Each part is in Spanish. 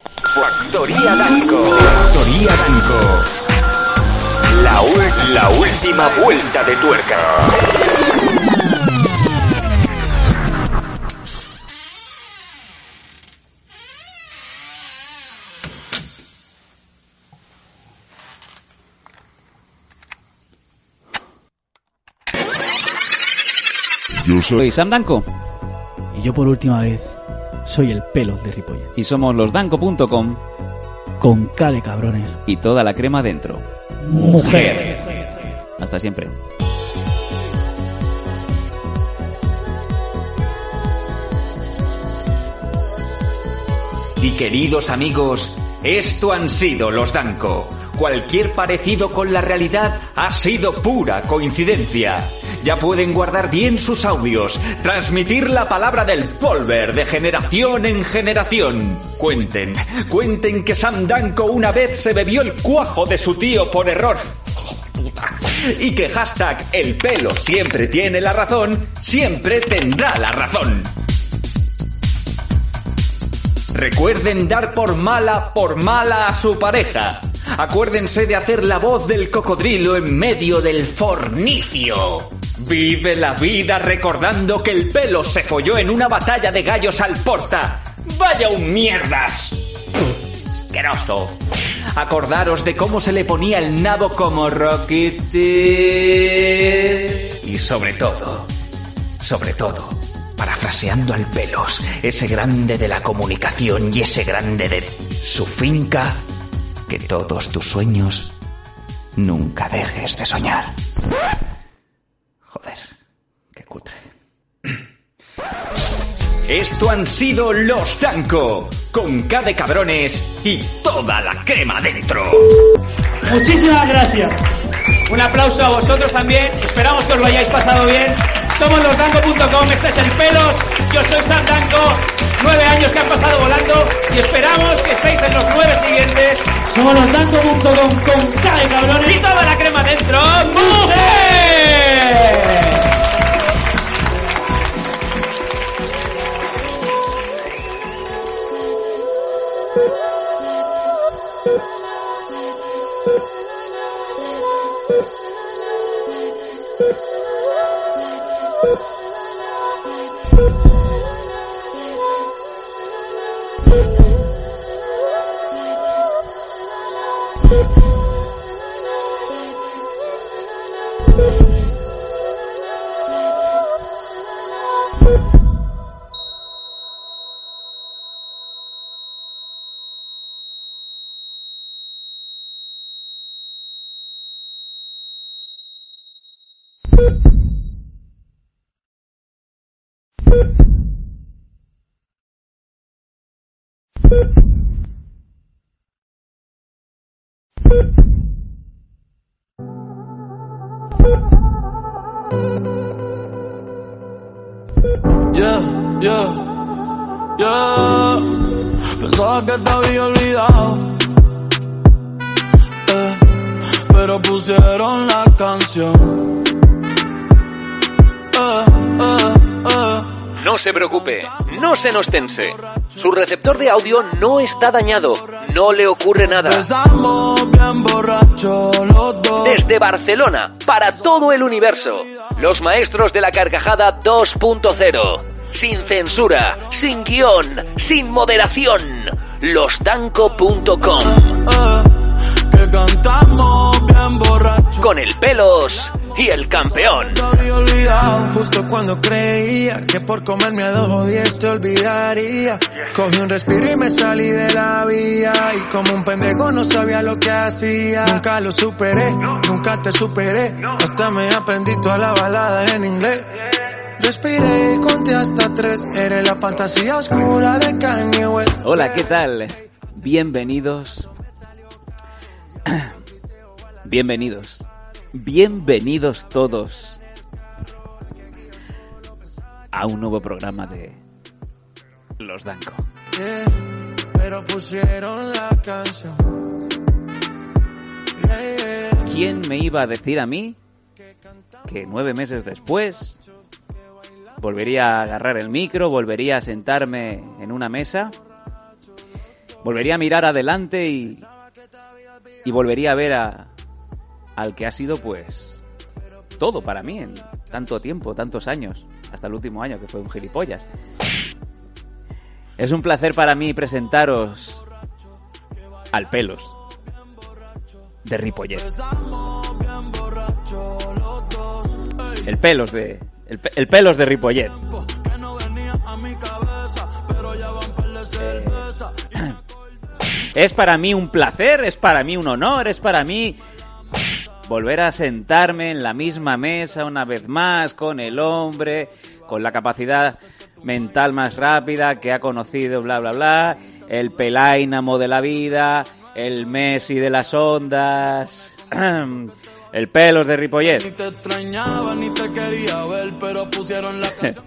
Factoría Danco. Factoría Danco. La, la última vuelta de tuerca. Yo soy Sam Danko Y yo por última vez soy el pelo de Ripollet. y somos losdanco.com Con K de cabrones. y toda la crema dentro. Mujer. Hasta siempre. Y queridos amigos, esto han sido los Danco. Cualquier parecido con la realidad ha sido pura coincidencia. Ya pueden guardar bien sus audios, transmitir la palabra del polver de generación en generación. Cuenten, cuenten que Sam Danco una vez se bebió el cuajo de su tío por error. Y que hashtag el pelo siempre tiene la razón, siempre tendrá la razón. Recuerden dar por mala, por mala a su pareja. Acuérdense de hacer la voz del cocodrilo en medio del fornicio. Vive la vida recordando que el pelo se folló en una batalla de gallos al porta. ¡Vaya un mierdas! Asqueroso. Acordaros de cómo se le ponía el nabo como Rockety. Y sobre todo, sobre todo, parafraseando al pelos, ese grande de la comunicación y ese grande de su finca, que todos tus sueños nunca dejes de soñar. Joder, qué cutre. Esto han sido los Tanco, con K de cabrones y toda la crema dentro. Muchísimas gracias. Un aplauso a vosotros también. Esperamos que os lo hayáis pasado bien. Somos losdanco.com, este es el pelos. Yo soy Sam Danco. Nueve años que han pasado volando y esperamos que estéis en los nueve siguientes. Somos losdanco.com con K de cabrones. Y toda la crema dentro. ¡Mujer! Yeah, Pensaba que te había olvidado. Eh, pero pusieron la canción. Eh, eh. No se preocupe, no se nos tense. Su receptor de audio no está dañado, no le ocurre nada. Desde Barcelona, para todo el universo, los maestros de la carcajada 2.0. Sin censura, sin guion, sin moderación. Losdanco.com. Con el pelos y el campeón. Te había olvidado. Justo cuando creía que por comerme a dos o diez te olvidaría. Cogí un respiro y me salí de la vía. Y como un pendejo no sabía lo que hacía. Nunca lo superé, nunca te superé. Hasta me aprendí toda la balada en inglés. Respiré y conté hasta tres. Eres la fantasía oscura de Kanye West. Hola, ¿qué tal? bienvenidos. Bienvenidos. Bienvenidos todos a un nuevo programa de Los Danco. Yeah, pero pusieron la canción. Yeah, yeah. ¿Quién me iba a decir a mí que nueve meses después volvería a agarrar el micro, volvería a sentarme en una mesa, volvería a mirar adelante y, y volvería a ver a, al que ha sido pues todo para mí en tanto tiempo, tantos años, hasta el último año que fue un gilipollas. Es un placer para mí presentaros al pelos de Ripollet. El pelos de el, pe- el pelos de Ripollet. Eh, es para mí un placer, es para mí un honor, es para mí volver a sentarme en la misma mesa una vez más con el hombre, con la capacidad mental más rápida que ha conocido, bla, bla, bla, el pelaínamo de la vida, el Messi de las ondas, el pelos de Ni Ripollet. te extrañaba ni te quería ver, pero pusieron la canción.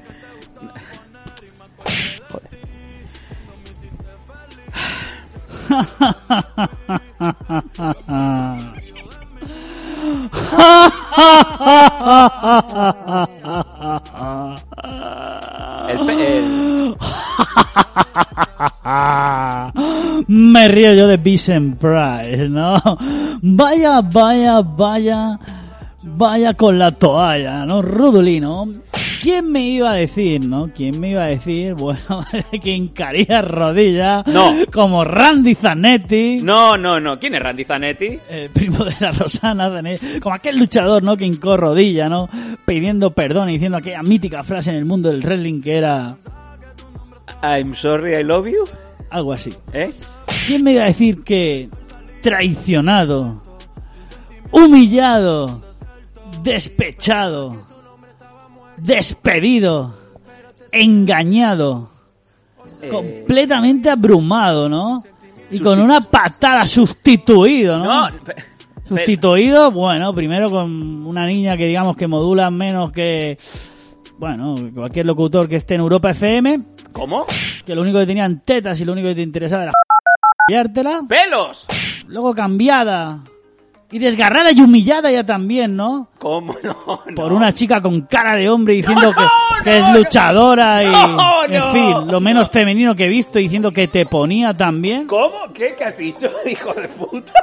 El pe- el- Me río yo de Vincent Price, ¿no? Vaya, vaya, vaya, vaya con la toalla, ¿no? Rudulino. ¿Quién me iba a decir, no? ¿Quién me iba a decir, bueno, que hincaría rodillas No. como Randy Zanetti? No, no, no. ¿Quién es Randy Zanetti? eh, primo de la Rosana, Zanetti, como aquel luchador, ¿no? Que hincó rodilla, ¿no? Pidiendo perdón y diciendo aquella mítica frase en el mundo del wrestling que era I'm sorry, I love you. algo así. ¿Eh? ¿Quién me iba a decir que traicionado, humillado, despechado, despedido, engañado, Eh, completamente abrumado, ¿no? Y con una patada sustituido, ¿no? No, Sustituido, bueno, primero con una niña que digamos que modula menos que, bueno, cualquier locutor que esté en Europa FM, ¿Cómo? que lo único que tenían tetas y lo único que te interesaba era. ¡Pelos! luego cambiada y desgarrada y humillada ya también, ¿no? ¿Cómo no? no. Por una chica con cara de hombre diciendo No, que, no, que no, es luchadora y, no, en fin, lo menos femenino que he visto diciendo que te ponía también. ¿Cómo? ¿Qué? ¿Qué has dicho, hijo de puta?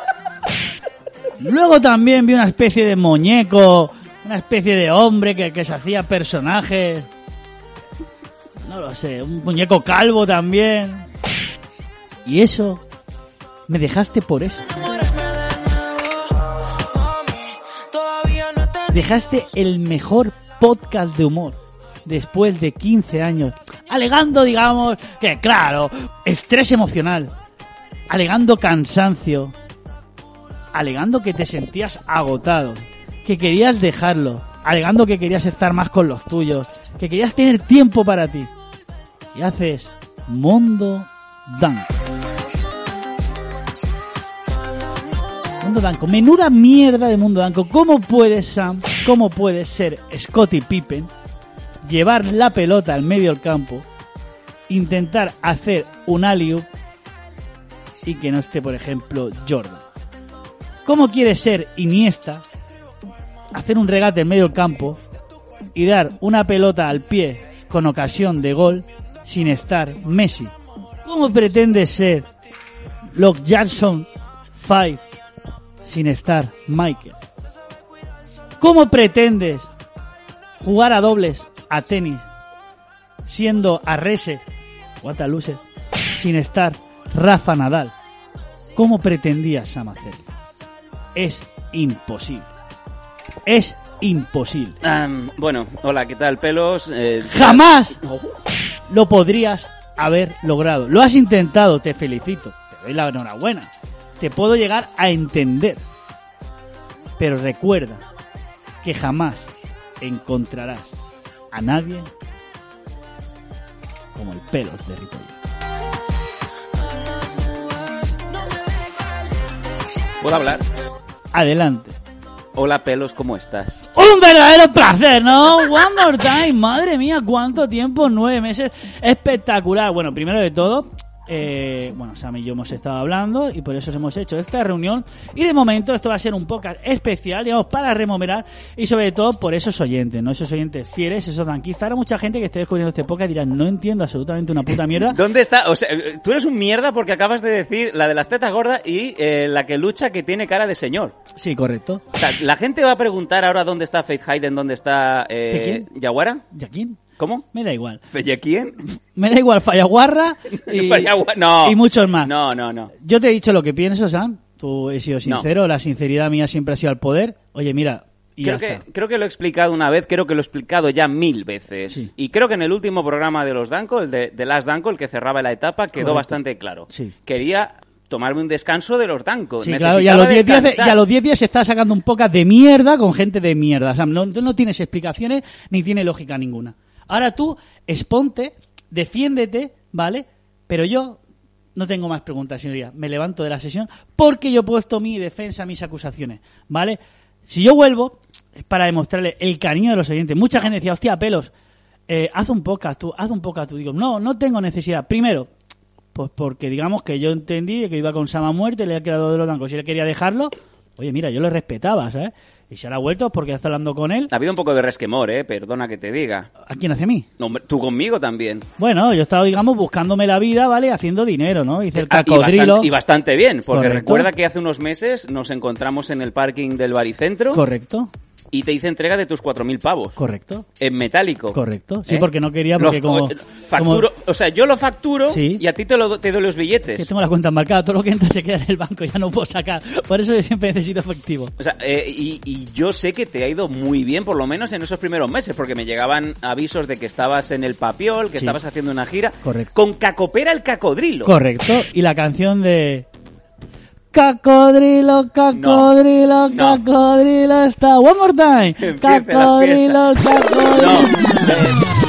Luego también vi una especie de muñeco, una especie de hombre que, que se hacía personajes. No lo sé, un muñeco calvo también. Y eso, me dejaste por eso. Dejaste el mejor podcast de humor después de 15 años, alegando, digamos, que claro, estrés emocional, alegando cansancio, alegando que te sentías agotado, que querías dejarlo, alegando que querías estar más con los tuyos, que querías tener tiempo para ti. Y haces Mundo Danco. Mundo Danco. Menuda mierda de Mundo Danco. ¿Cómo puedes, Sam? ¿Cómo puedes ser Scottie Pippen? Llevar la pelota al medio del campo. Intentar hacer un alley y que no esté, por ejemplo, Jordan. ¿Cómo quieres ser Iniesta? Hacer un regate en medio del campo y dar una pelota al pie con ocasión de gol sin estar Messi. ¿Cómo pretendes ser Lock Jackson 5 sin estar Michael? ¿Cómo pretendes jugar a dobles a tenis siendo Arrese o Ataluse sin estar Rafa Nadal? ¿Cómo pretendías Sam hacerlo? Es imposible. Es imposible. Bueno, hola, ¿qué tal, pelos? Eh, Jamás lo podrías haber logrado. Lo has intentado, te felicito. Te doy la enhorabuena. Te puedo llegar a entender. Pero recuerda que jamás encontrarás a nadie como el pelos de Ripoll. ¿Puedo hablar? Adelante. Hola, pelos, ¿cómo estás? Un verdadero placer, ¿no? One more time. Madre mía, cuánto tiempo, nueve meses. Espectacular. Bueno, primero de todo, eh, bueno, Sam y yo hemos estado hablando y por eso hemos hecho esta reunión. Y de momento esto va a ser un podcast especial, digamos, para rememorar y sobre todo por esos oyentes, ¿no? Esos oyentes fieles, esos danquistas. Ahora mucha gente que esté descubriendo este podcast dirá, no entiendo absolutamente una puta mierda. ¿Dónde está? O sea, tú eres un mierda porque acabas de decir la de las tetas gordas y eh, la que lucha que tiene cara de señor. Sí, correcto. O sea, la gente va a preguntar ahora dónde está Faith Hayden, dónde está ¿De eh? Yaguara. ¿Y a quién? ¿Cómo? Me da igual. ¿Fella quién? Me da igual Fallaguarra y, Fallagua- no. y muchos más. No, no, no. Yo te he dicho lo que pienso, Sam. Tú he sido sincero, la sinceridad mía siempre ha sido al poder. Oye, mira, y Creo que, está. creo que lo he explicado una vez, creo que lo he explicado ya mil veces. Sí. Y creo que en el último programa de los Danco, el de, de Last Danco, el que cerraba la etapa, quedó Correcto. bastante claro. Sí. Quería tomarme un descanso de los Danco. Sí, claro, y a, los 10 días, descansar. y a los 10 días se está sacando un poco de mierda con gente de mierda. O sea, no, no tienes explicaciones ni tiene lógica ninguna. Ahora tú, exponte, defiéndete, ¿vale? Pero yo no tengo más preguntas, señoría. Me levanto de la sesión porque yo he puesto mi defensa, mis acusaciones, ¿vale? Si yo vuelvo, es para demostrarle el cariño de los oyentes. Mucha gente decía, hostia, pelos, eh, haz un podcast tú, haz un podcast tú. Digo, no, no tengo necesidad. Primero, pues porque digamos que yo entendí que iba con Sama muerte, le había quedado de los blancos. Si él quería dejarlo, oye, mira, yo lo respetaba, ¿sabes? Y si ahora ha vuelto porque está hablando con él. Ha habido un poco de resquemor, ¿eh? Perdona que te diga. ¿A quién hace mí? No, tú conmigo también. Bueno, yo he estado, digamos, buscándome la vida, ¿vale? Haciendo dinero, ¿no? Hice el Ah, y, cacodrilo. bastante, y bastante bien, porque Correcto. recuerda que hace unos meses nos encontramos en el parking del baricentro Correcto, y te hice entrega de tus 4.000 pavos. correcto, En metálico. correcto. Sí, ¿Eh? porque no quería, porque Los- como, facturo, como o sea, yo lo facturo Sí. y a ti te, lo, te doy los billetes. que tengo la cuenta marcada, todo lo que entra se queda en el banco, ya no puedo sacar. Por eso yo siempre necesito efectivo. O sea, eh, y, y yo sé que te ha ido muy bien, por lo menos en esos primeros meses, porque me llegaban avisos de que estabas en el Papiol, que Sí. estabas haciendo una gira. Correcto. Con Cacopera el Cacodrilo. Correcto. Y la canción de... Cacodrilo, cacodrilo, No. cacodrilo está. One more time. Cacodrilo, cacodrilo. No,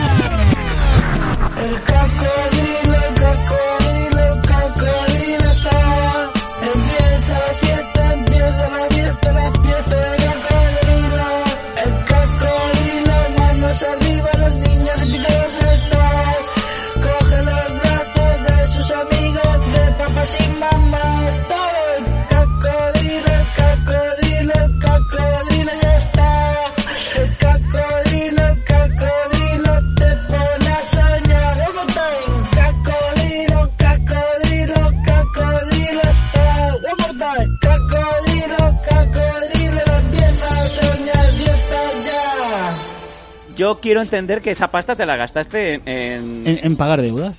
quiero entender que esa pasta te la gastaste en... en- En, en pagar deudas.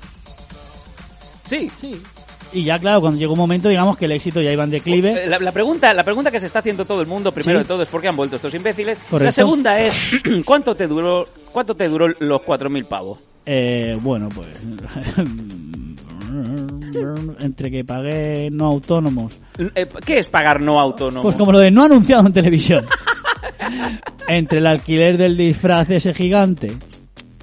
Sí. Sí. Y ya, claro, cuando llegó un momento, digamos que el éxito ya iba en declive. Eh, La, la pregunta, la pregunta que se está haciendo todo el mundo, primero Sí. de todo, es por qué han vuelto estos imbéciles. Correcto. La segunda es, ¿cuánto te duró, cuánto te duró los 4.000 pavos? Eh, bueno, pues. entre que pagué no autónomos. Eh, ¿Qué es pagar no autónomo? Pues como lo de no anunciado en televisión. entre el alquiler del disfraz de ese gigante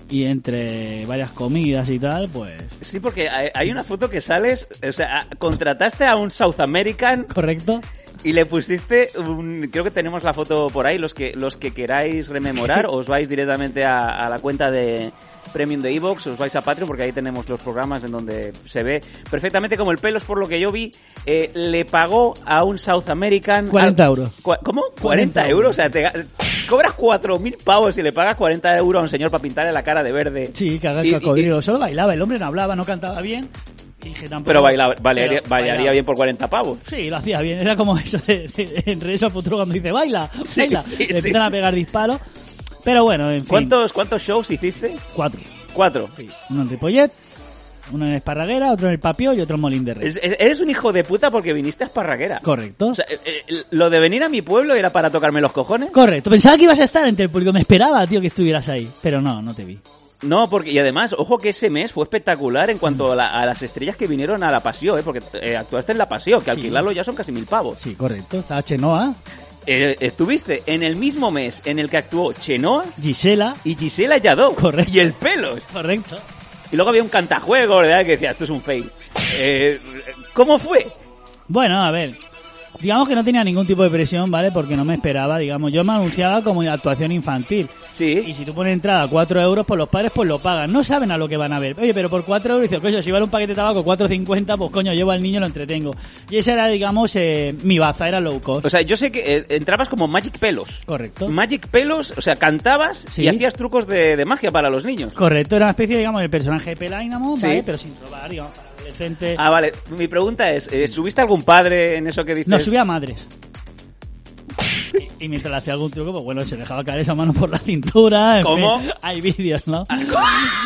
y entre varias comidas y tal, pues. Sí, porque hay, una foto que sales, o sea, contrataste a un South American ¿Correcto? y le pusiste un, creo que tenemos la foto por ahí, los que los que queráis rememorar, os vais directamente a, a la cuenta de Premium de Evox, os vais a Patreon porque ahí tenemos los programas en donde se ve perfectamente como el pelos, por lo que yo vi, eh, le pagó a un South American... 40 al- euros. Cua- ¿Cómo? 40, 40 euros, o sea, te cobras 4.000 pavos y le pagas 40 euros a un señor para pintarle la cara de verde. Sí, que haga el Y- y- cocodrilo. Solo bailaba, el hombre no hablaba, no cantaba bien. Y dije, tampoco- Pero bailaba, bailaría, bien por 40 pavos. Sí, lo hacía bien. Era como eso de, de- en Regreso al Futuro cuando dice baila, baila. sí, Le sí, empiezan a pegar disparos. Pero bueno, en fin. ¿Cuántos, ¿Cuántos shows hiciste? Cuatro. Cuatro. Uno en Ripollet, uno en Esparraguera, otro en el Papio y otro en Molín de Rey. Es- es- eres un hijo de puta porque viniste a Esparraguera. Correcto. O sea, eh, eh, lo de venir a mi pueblo era para tocarme los cojones. Correcto. Pensaba que ibas a estar entre el público. Me esperaba, tío, que estuvieras ahí. Pero no, no te vi. No, porque y además, ojo que ese mes fue espectacular en cuanto a, la- a las estrellas que vinieron a la Pasión, ¿eh? porque eh, actuaste en la Pasión, que alquilarlo ya son casi mil pavos. Sí, correcto. Estaba Chenoa, Eh, estuviste en el mismo mes en el que actuó Chenoa Gisela. y Gisela Yadó. Correcto. Y el pelos. Correcto. Y luego había un cantajuego, ¿verdad? Que decía, esto es un fail. Eh, ¿Cómo fue? Bueno, a ver. Digamos que no tenía ningún tipo de presión, ¿vale? Porque no me esperaba, digamos. Yo me anunciaba como actuación infantil. Y Sí. si tú pones entrada a 4 euros, pues los padres pues lo pagan. No saben a lo que van a ver. Oye, pero por 4 euros, dices, coño, si vale un paquete de tabaco 4.50, pues coño, llevo al niño y lo entretengo. Y esa era, digamos, eh, mi baza, era low cost. O sea, yo sé que eh, entrabas como Magic Pelos. Correcto. Magic Pelos, o sea, cantabas Sí. y hacías trucos de, de magia para los niños. Correcto, era una especie, digamos, del personaje de Pelainamo, Sí. ¿vale? Pero sin robar, digamos, para adolescentes. Ah, vale. Mi pregunta es, eh, ¿subiste algún padre en eso que dices? No, subía a madres. Y, mientras le hacía algún truco, pues bueno, se dejaba caer esa mano por la cintura. en ¿Cómo? fin, hay vídeos, ¿no?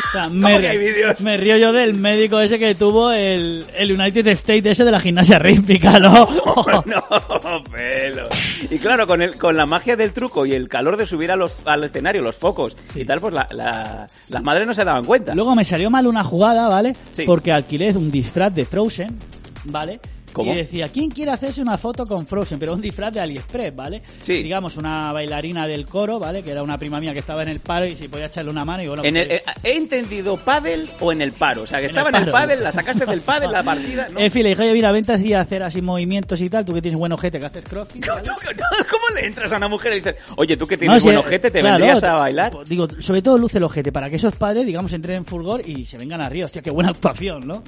O sea, ¿Cómo me, que hay vídeos? me río yo del médico ese que tuvo el, el United States ese de la gimnasia rítmica, ¿no? no, pelo. Y claro, con, el, con la magia del truco y el calor de subir a los, al escenario, los focos y tal, pues la, la- las madres no se daban cuenta. Luego me salió mal una jugada, ¿vale? Sí. Porque alquilé un disfraz de Frozen, ¿vale? ¿Cómo? Y decía, ¿quién quiere hacerse una foto con Frozen? Pero un disfraz de AliExpress, ¿vale? Sí. Digamos, una bailarina del coro, ¿vale? Que era una prima mía que estaba en el paro y si podía echarle una mano y bueno... En el, pues, eh, ¿He entendido pádel o en el paro? O sea, que En estaba el en el pádel, la sacaste del pádel, la partida... ¿no? En fin, le dije, oye, mira, vente así a hacer así movimientos y tal, tú que tienes buen ojete, que haces crossfit. ¿vale? ¿Cómo le entras a una mujer y dices, oye, tú que tienes No, sí, buen ojete, te claro, vendrías a bailar? pues, Digo, sobre todo luce el ojete, para que esos padres, digamos, entren en fulgor y se vengan arriba. Hostia, qué buena actuación, ¿no?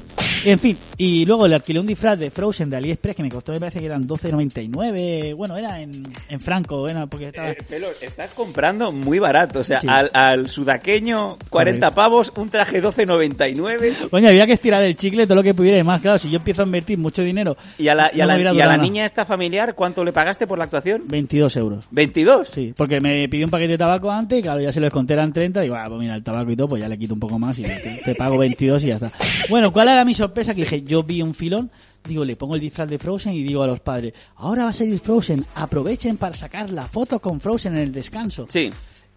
En fin, y luego le alquilé un disfraz de Frozen de AliExpress que me costó, me parece que eran 12.99. Bueno, era en, en franco, era porque estaba... Eh, estás comprando muy barato. O sea, Sí. al, al sudaqueño 40 Correcto. pavos, un traje 12.99. Coño, había que estirar el chicle todo lo que pudiera y más. Claro, si yo empiezo a invertir mucho dinero... ¿Y a la, y a no la- me hubiera y a la niña esta familiar cuánto le pagaste por la actuación? 22 euros. ¿22? Sí, porque me pidió un paquete de tabaco antes y claro, ya se lo desconté, eran 30. Digo, ah, pues mira, el tabaco y todo, pues ya le quito un poco más y te, te pago 22 y ya está. Bueno, ¿cuál era mi sorpresa? Que dije, yo vi un filón, digo, le pongo el disfraz de Frozen y digo a los padres, ahora va a salir Frozen, aprovechen para sacar la foto con Frozen en el descanso. Sí.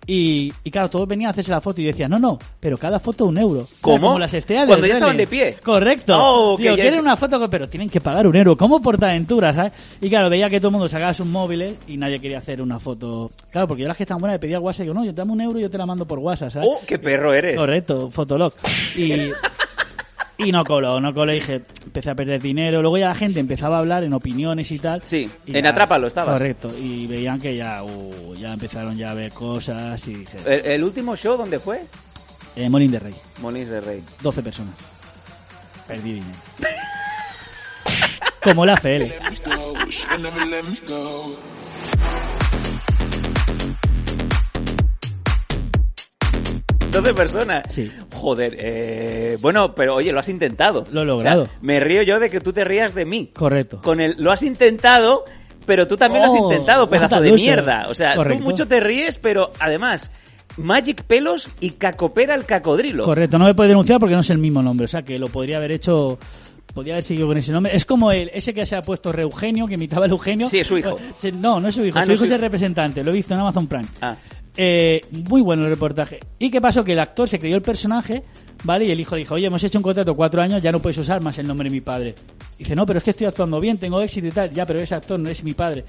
Y, y claro, todos venían a hacerse la foto y yo decía, no, no, pero cada foto un euro. ¿Cómo? Como las estrellas Cuando ya estaban de pie. Correcto. Oh, Digo, quieren una foto, pero tienen que pagar un euro. ¿Cómo Portaventura, sabes? Y claro, veía que todo el mundo sacaba sus móviles y nadie quería hacer una foto. Claro, porque yo las que estaban buenas le pedía WhatsApp y digo, no, yo te dame un euro y yo te la mando por WhatsApp, ¿sabes? ¡Oh, qué perro eres! Correcto, Fotolog. Y, y no coló, no coló. Y dije, empecé a perder dinero. Luego ya la gente empezaba a hablar en opiniones y tal. Sí, Y en ya- Atrápalo estabas. Correcto. Y veían que ya, uh, ya empezaron ya a ver cosas y dije, ¿El, el último show dónde fue? eh, Molín de Rey, Molins de Rey. 12 personas. Perdí dinero. Como la FL. 12 personas. Sí. Joder, eh, bueno, pero oye, lo has intentado. Lo he logrado. O sea, me río yo de que tú te rías de mí. Correcto. Con el, lo has intentado, pero tú también lo has Oh, intentado, pedazo a de mierda. O sea, Correcto. tú mucho te ríes, pero además, Magic Pelos y Cacopera el Cacodrilo. Correcto, no me puede denunciar porque no es el mismo nombre, o sea que lo podría haber hecho, podría haber seguido con ese nombre. Es como el, ese que se ha puesto Reugenio, que imitaba el Eugenio. Sí, es su hijo. No, no es su hijo, Ah, su no hijo es es su- el representante, lo he visto en Amazon Prime. Ah. Eh, muy bueno el reportaje. ¿Y qué pasó? Que el actor se creyó el personaje, ¿vale? Y el hijo dijo, oye, hemos hecho un contrato cuatro años, ya no puedes usar más el nombre de mi padre. Dice, no, pero es que estoy actuando bien, tengo éxito y tal. Ya, pero ese actor no es mi padre.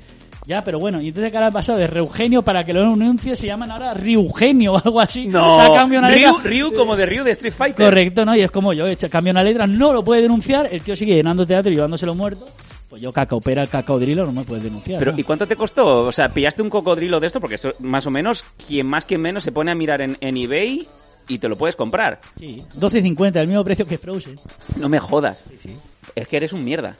Ya, pero bueno, y entonces que ahora ha pasado de Reugenio para que lo anuncie, se llaman ahora Riugenio o algo así. No, O sea, cambia una Ryu, letra. Ryu como de Ryu de Street Fighter. Correcto, ¿no? Y es como yo, he hecho- cambio una letra, no lo puede denunciar, el tío sigue llenando teatro y llevándoselo muerto. Pues yo, cacaopera, cacodrilo, no me puede denunciar. Pero, ¿no? ¿y cuánto te costó? O sea, pillaste un cocodrilo de esto, porque esto, más o menos, quien más, quien menos, se pone a mirar en, en eBay y te lo puedes comprar. Sí, 12.50, el mismo precio que Frozen. No me jodas. Es que eres un mierda.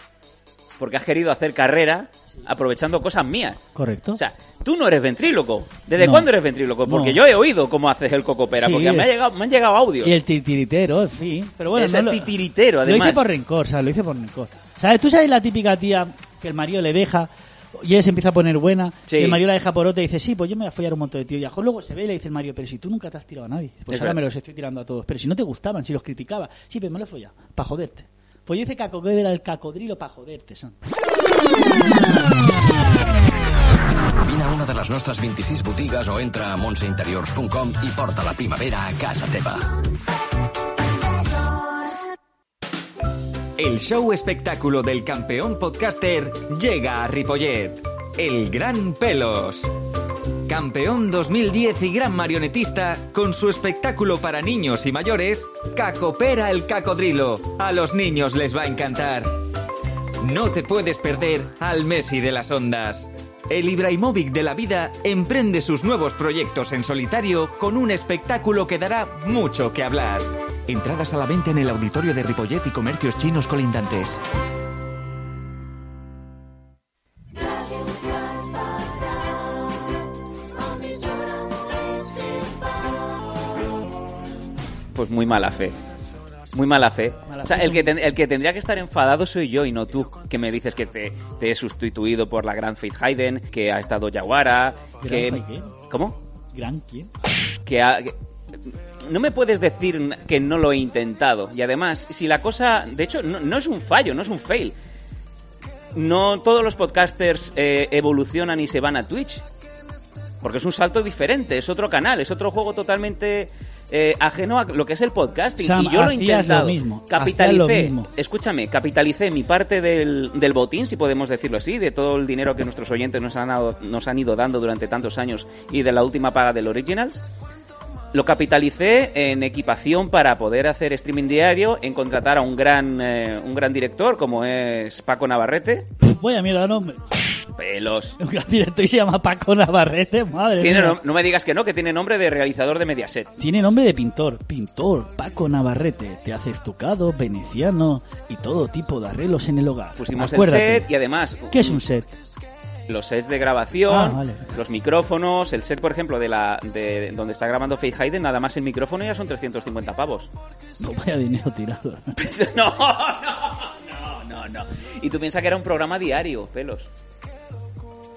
Porque has querido hacer carrera aprovechando cosas mías. Correcto. O sea, tú no eres ventríloco. ¿Desde No. cuándo eres ventríloco? Porque No. yo he oído cómo haces el cocopera, Sí. porque me, ha llegado, me han llegado audios. y el titiritero, en fin. Pero bueno, Ese no lo- titiritero, Lo además. hice por rencor, ¿sabes? Lo hice por rencor. ¿Sabes? ¿Tú sabes la típica tía que el marido le deja y ella se empieza a poner buena Sí. y el marido la deja por otra y dice, sí, pues yo me voy a follar un montón de tíos. Y a luego se ve y le dice el marido, pero si tú nunca te has tirado a nadie. Pues Es ahora verdad. me los estoy tirando a todos. Pero si no te gustaban, si los criticaba. Sí, pero me lo he follado, para joderte. Pues yo hice cacodrilo era el cacodrilo para joderte, son. Vine a una de les nostres 26 botigues o entra a montseinteriors.com i porta la primavera a casa teva. El show espectáculo del campeón podcaster llega a Ripollet. El Gran Pelos. Campeón 2010 y gran marionetista, con su espectáculo para niños y mayores, Cacopera el Cacodrilo. A los niños les va a encantar. No te puedes perder al Messi de las ondas. El Ibrahimovic de la vida emprende sus nuevos proyectos en solitario con un espectáculo que dará mucho que hablar. Entradas a la venta en el auditorio de Ripollet y comercios chinos colindantes. Pues muy mala fe. Muy mala fe. Mala o sea, fe, el que, ten- el que tendría que estar enfadado soy yo y no tú, que me dices que te, te he sustituido por la gran Faith Hayden, que ha estado Yaguara, que... ¿Gran Faith ¿Cómo? ¿Gran quién? que, ha- que- no me puedes decir que no lo he intentado. Y además, si la cosa, de hecho, no, no es un fallo, no es un fail. No todos los podcasters eh, evolucionan y se van a Twitch. Porque es un salto diferente, es otro canal, es otro juego totalmente eh, ajeno a lo que es el podcasting. Sam, y yo lo he intentado. lo mismo, capitalicé, hacías lo mismo. escúchame, capitalicé mi parte del, del botín, si podemos decirlo así, de todo el dinero que nuestros oyentes nos han, dado- nos han ido dando durante tantos años y de la última paga del Originals. Lo capitalicé en equipación para poder hacer streaming diario, en contratar a un gran, eh, un gran director como es Paco Navarrete. Vaya mierda, nombre. Pelos. Un gran director y se llama Paco Navarrete, madre Tiene mía. nom- no me digas que no, que tiene nombre de realizador de Mediaset. Tiene nombre de pintor. Pintor, Paco Navarrete. Te hace estucado, veneciano y todo tipo de arreglos en el hogar. Pusimos Acuérdate. el set y además ¿Qué es un set? Los sets de grabación, Ah, vale. los micrófonos, el set, por ejemplo, de la de donde está grabando Faith Hayden, nada más el micrófono ya son 350 pavos. No vaya dinero tirado. no, no, no, no. Y tú piensas que era un programa diario, pelos.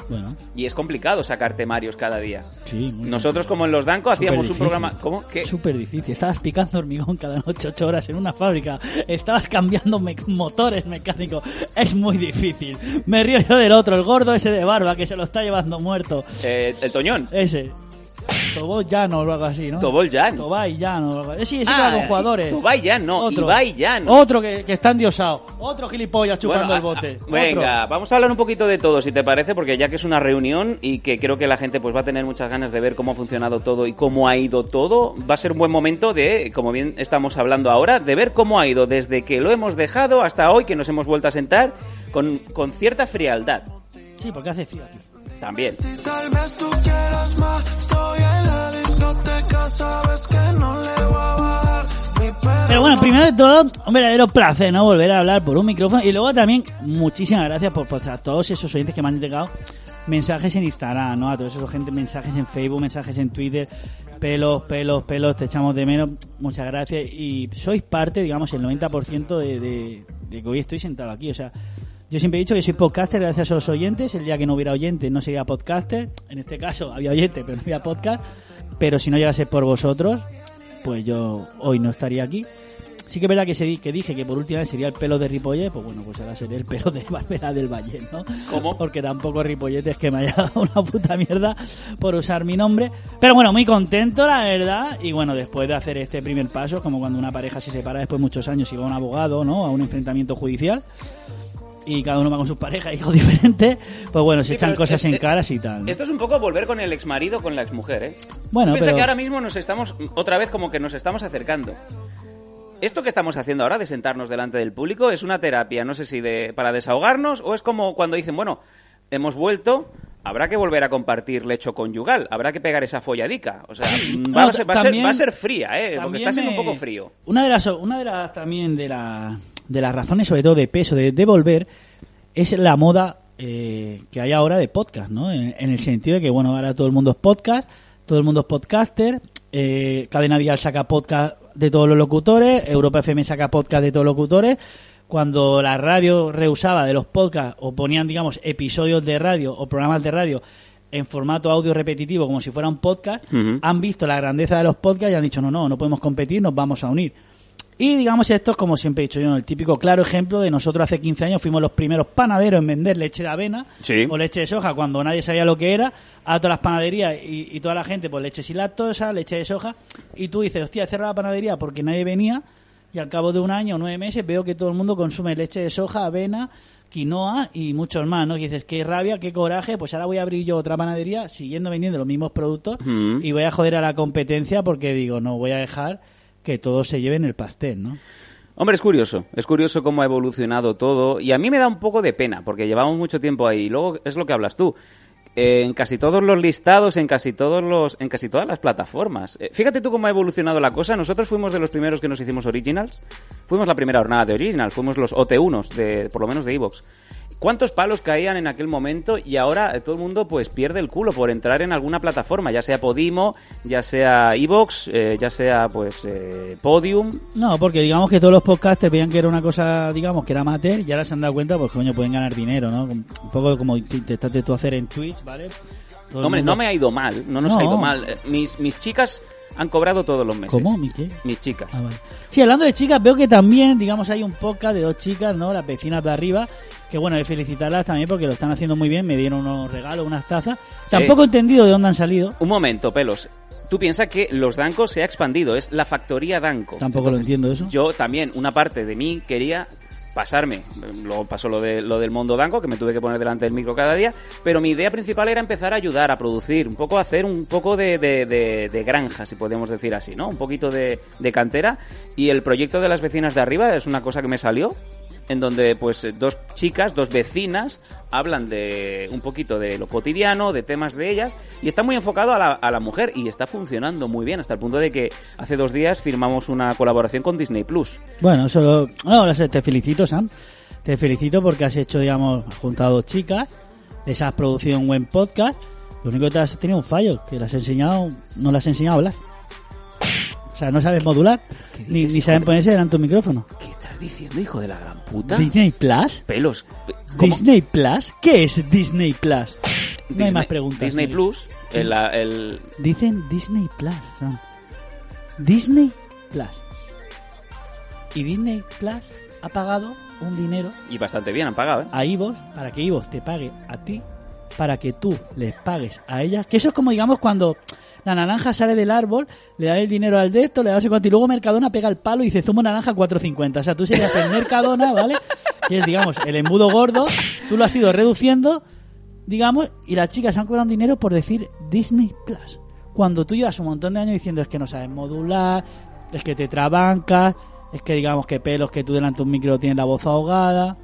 Bueno, Y es complicado sacar temarios cada día. sí. Nosotros, como en los Danco, hacíamos un programa... ¿Cómo? ¿Qué? Súper difícil. Estabas picando hormigón cada noche, ocho horas en una fábrica. Estabas cambiando me- motores mecánicos. Es muy difícil. Me río yo del otro, el gordo ese de barba que se lo está llevando muerto. Eh, el Toñón. Ese. Tobol Llano o algo así, ¿no? Tobol Jan. Tobay Llano. o algo así. Sí, ese Ah, con jugadores. Tobay Jan, no, Ibai Llano. Otro que, que está endiosado. Otro gilipollas chupando Bueno, el bote. a- a- venga, vamos a hablar un poquito de todo, si te parece, porque ya que es una reunión y que creo que la gente pues va a tener muchas ganas de ver cómo ha funcionado todo y cómo ha ido todo, va a ser un buen momento de, como bien estamos hablando ahora, de ver cómo ha ido desde que lo hemos dejado hasta hoy que nos hemos vuelto a sentar con, con cierta frialdad. Sí, porque hace frío aquí. También. Tal vez tú quieras más. Estoy en la discoteca, sabes que no le voy a bajar. Mi perro Pero bueno, primero de todo, un verdadero placer, ¿no? Volver a hablar por un micrófono. Y luego también, muchísimas gracias por, por a todos esos oyentes que me han llegado mensajes en Instagram, ¿no? A todos esos gente, mensajes en Facebook, mensajes en Twitter. Pelos, pelos, pelos, te echamos de menos. Muchas gracias. Y sois parte, digamos, el 90% de, de, de que hoy estoy sentado aquí. O sea, yo siempre he dicho que soy podcaster gracias a los oyentes. El día que no hubiera oyentes no sería podcaster. En este caso había oyentes, pero no había podcast. Pero si no llegase por vosotros, pues yo hoy no estaría aquí. Sí que es verdad que, se, que dije que por última vez sería el pelo de Ripollet, pues bueno, pues ahora seré el pelo de Barbera del Valle, ¿no? ¿Cómo? Porque tampoco Ripollet es que me haya dado una puta mierda por usar mi nombre. Pero bueno, muy contento, la verdad. Y bueno, después de hacer este primer paso, como cuando una pareja se separa después de muchos años y va a un abogado, ¿no? A un enfrentamiento judicial. Y cada uno va con sus parejas, hijos diferentes. Pues bueno, se Sí, echan cosas es- en es- caras y tal. ¿no? Esto es un poco volver con el exmarido con la exmujer, ¿eh? Bueno, Piensa pero- que ahora mismo nos estamos, otra vez como que nos estamos acercando. Esto que estamos haciendo ahora de sentarnos delante del público es una terapia, no sé si de, para desahogarnos o es como cuando dicen, bueno, hemos vuelto, habrá que volver a compartir lecho conyugal, habrá que pegar esa folladica. O sea, va, No, a, ser, va a ser- también- va a ser fría, ¿eh? Porque está siendo me- un poco frío. Una de las, una de las también de, la, de las razones, sobre todo de peso, de, de volver, es la moda eh, que hay ahora de podcast, ¿no? En, en el sentido de que, bueno, ahora todo el mundo es podcast, todo el mundo es podcaster, eh, Cadena Dial saca podcast de todos los locutores, Europa FM saca podcast de todos los locutores. Cuando la radio rehusaba de los podcasts o ponían, digamos, episodios de radio o programas de radio en formato audio repetitivo como si fuera un podcast, han visto la grandeza de los podcasts y han dicho, no, no, no podemos competir, nos vamos a unir. Y digamos esto es como siempre he dicho yo, el típico claro ejemplo de nosotros hace 15 años fuimos los primeros panaderos en vender leche de avena Sí. o leche de soja cuando nadie sabía lo que era, a todas las panaderías y, y toda la gente pues leche sin lactosa, leche de soja y tú dices, hostia, he cerrado la panadería porque nadie venía y al cabo de un año o nueve meses veo que todo el mundo consume leche de soja, avena, quinoa y muchos más, ¿no? Y dices, qué rabia, qué coraje, pues ahora voy a abrir yo otra panadería siguiendo vendiendo los mismos productos Mm. y voy a joder a la competencia porque digo, no voy a dejar que todos se lleven el pastel, ¿no? Hombre, es curioso, es curioso cómo ha evolucionado todo y a mí me da un poco de pena porque llevamos mucho tiempo ahí. Luego es lo que hablas tú. En casi todos los listados, en casi todos los, en casi todas las plataformas. Eh, fíjate tú cómo ha evolucionado la cosa. Nosotros fuimos de los primeros que nos hicimos originals. Fuimos la primera jornada de originals. Fuimos los OT1s de, por lo menos de Evox. ¿Cuántos palos caían en aquel momento y ahora eh, todo el mundo pues pierde el culo por entrar en alguna plataforma, ya sea Podimo, ya sea Evox, eh, ya sea pues eh, Podium? No, porque digamos que todos los podcasts veían que era una cosa, digamos, que era amateur y ahora se han dado cuenta, pues coño, pueden ganar dinero, ¿no? Un poco como intentaste tú hacer en Twitch, ¿vale? Todo Hombre, mundo- no me ha ido mal, no nos No. ha ido mal. Eh, Mis, mis chicas han cobrado todos los meses. ¿Cómo? ¿Mi qué? Mis chicas. Ah, vale. Sí, hablando de chicas, veo que también, digamos, hay un podcast de dos chicas, ¿no? Las vecinas de arriba, que bueno, que felicitarlas también porque lo están haciendo muy bien, me dieron unos regalos, unas tazas. Tampoco he entendido de dónde han salido. Un momento, pelos. Tú piensas que los Danco se ha expandido, es la factoría Danco. Tampoco lo entiendo eso. Yo también, una parte de mí quería pasarme. Luego pasó lo, de, lo del mundo Danco, que me tuve que poner delante del micro cada día. Pero mi idea principal era empezar a ayudar, a producir, un poco a hacer un poco de, de- de- de granja, si podemos decir así, ¿no? Un poquito de, de cantera. Y el proyecto de las vecinas de arriba es una cosa que me salió. En donde, pues, dos chicas, dos vecinas, hablan de un poquito de lo cotidiano, de temas de ellas, y está muy enfocado a la, a la mujer, y está funcionando muy bien, hasta el punto de que hace dos días firmamos una colaboración con Disney Plus. Bueno, solo. No, te felicito, Sam. Te felicito porque has hecho, digamos, has juntado chicas, les has producido un buen podcast. Lo único que te has tenido un fallo, que las has enseñado, no las has enseñado a hablar. O sea, no sabes modular, ni, ni saben ponerse delante de un micrófono. ¿Qué estás diciendo, hijo de la gran puta? ¿Disney Plus? Pelos. ¿Cómo? ¿Disney Plus? ¿Qué es Disney Plus? No hay más preguntas. Disney Luis. Plus, el, el- Dicen Disney Plus. Sam. Disney Plus. Y Disney Plus ha pagado un dinero y bastante bien han pagado, ¿eh? a Ivos para que Ivos te pague a ti, para que tú les pagues a ellas. Que eso es como, digamos, cuando la naranja sale del árbol, le da el dinero al de esto, le da no sé cuánto, y luego Mercadona pega el palo y dice zumo naranja 4.50. O sea, tú serías el Mercadona, ¿vale? Que es, digamos, el embudo gordo, tú lo has ido reduciendo, digamos, y las chicas han cobrado dinero por decir Disney Plus. Cuando tú llevas un montón de años diciendo es que no sabes modular, es que te trabancas, es que digamos que pelos que tú delante de un micro tienes la voz ahogada.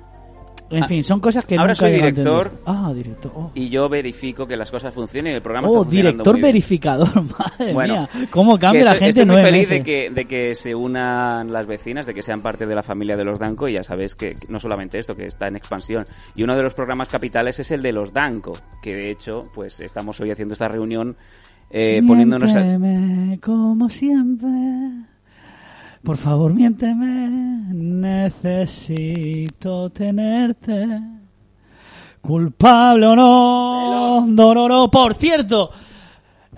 En Ah, fin, son cosas que ahora nunca soy director. Ah, director. Oh, Y yo verifico que las cosas funcionen y el programa Oh, está director muy bien. verificador, madre Bueno, mía. ¿Cómo cambia la estoy- gente estoy muy feliz de que, de que se unan las vecinas, de que sean parte de la familia de los Danco y ya sabes que no solamente esto, que está en expansión. Y uno de los programas capitales es el de los Danco, que de hecho, pues estamos hoy haciendo esta reunión eh, poniéndonos... a- como siempre. Por favor, miénteme. Necesito tenerte. Culpable o no. No, no, no. Por cierto.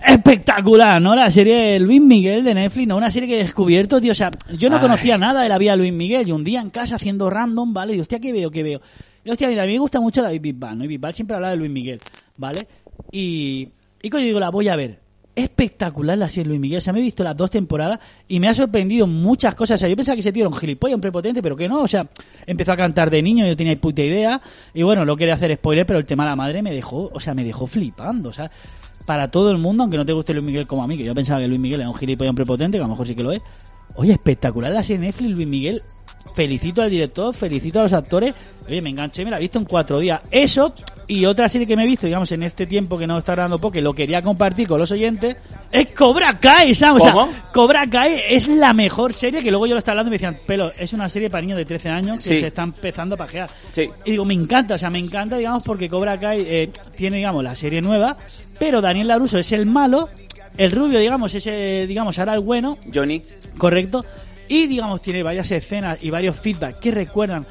Espectacular, ¿no? La serie de Luis Miguel de Netflix, ¿no? Una serie que he descubierto, tío. O sea, yo no Ay. conocía nada de la vida de Luis Miguel. Y un día en casa haciendo random, ¿vale? Y hostia, ¿qué veo? ¿Qué veo? Y hostia, mira, a mí me gusta mucho David Bisbal, ¿no? Y Bisbal siempre habla de Luis Miguel, ¿vale? Y, y coño, digo, la voy a ver. Espectacular la serie Luis Miguel. O sea, me he visto las dos temporadas y me ha sorprendido muchas cosas. O sea, yo pensaba que era un gilipollas, un prepotente, pero que no. O sea, empezó a cantar de niño, yo tenía puta idea. Y bueno, no quería hacer spoiler, pero el tema de la madre me dejó, o sea, me dejó flipando. O sea, para todo el mundo, aunque no te guste Luis Miguel como a mí, que yo pensaba que Luis Miguel era un gilipollas, un prepotente, que a lo mejor sí que lo es. Oye, espectacular la serie Netflix, Luis Miguel. Felicito al director, felicito a los actores. Oye, me enganché, me la he visto en cuatro días. Eso y otra serie que me he visto, digamos, en este tiempo que no está grabando porque lo quería compartir con los oyentes, es Cobra Kai, Sam. O. Cobra Kai es la mejor serie que luego yo lo estaba hablando y me decían, pero es una serie para niños de 13 años que Sí. se están empezando a pajear. Sí. Y digo, me encanta, o sea, me encanta, digamos, porque Cobra Kai eh, tiene, digamos, la serie nueva, pero Daniel Laruso es el malo, el rubio, digamos, ese, digamos, ahora el bueno, Johnny, correcto, y, digamos, tiene varias escenas y varios feedback que recuerdan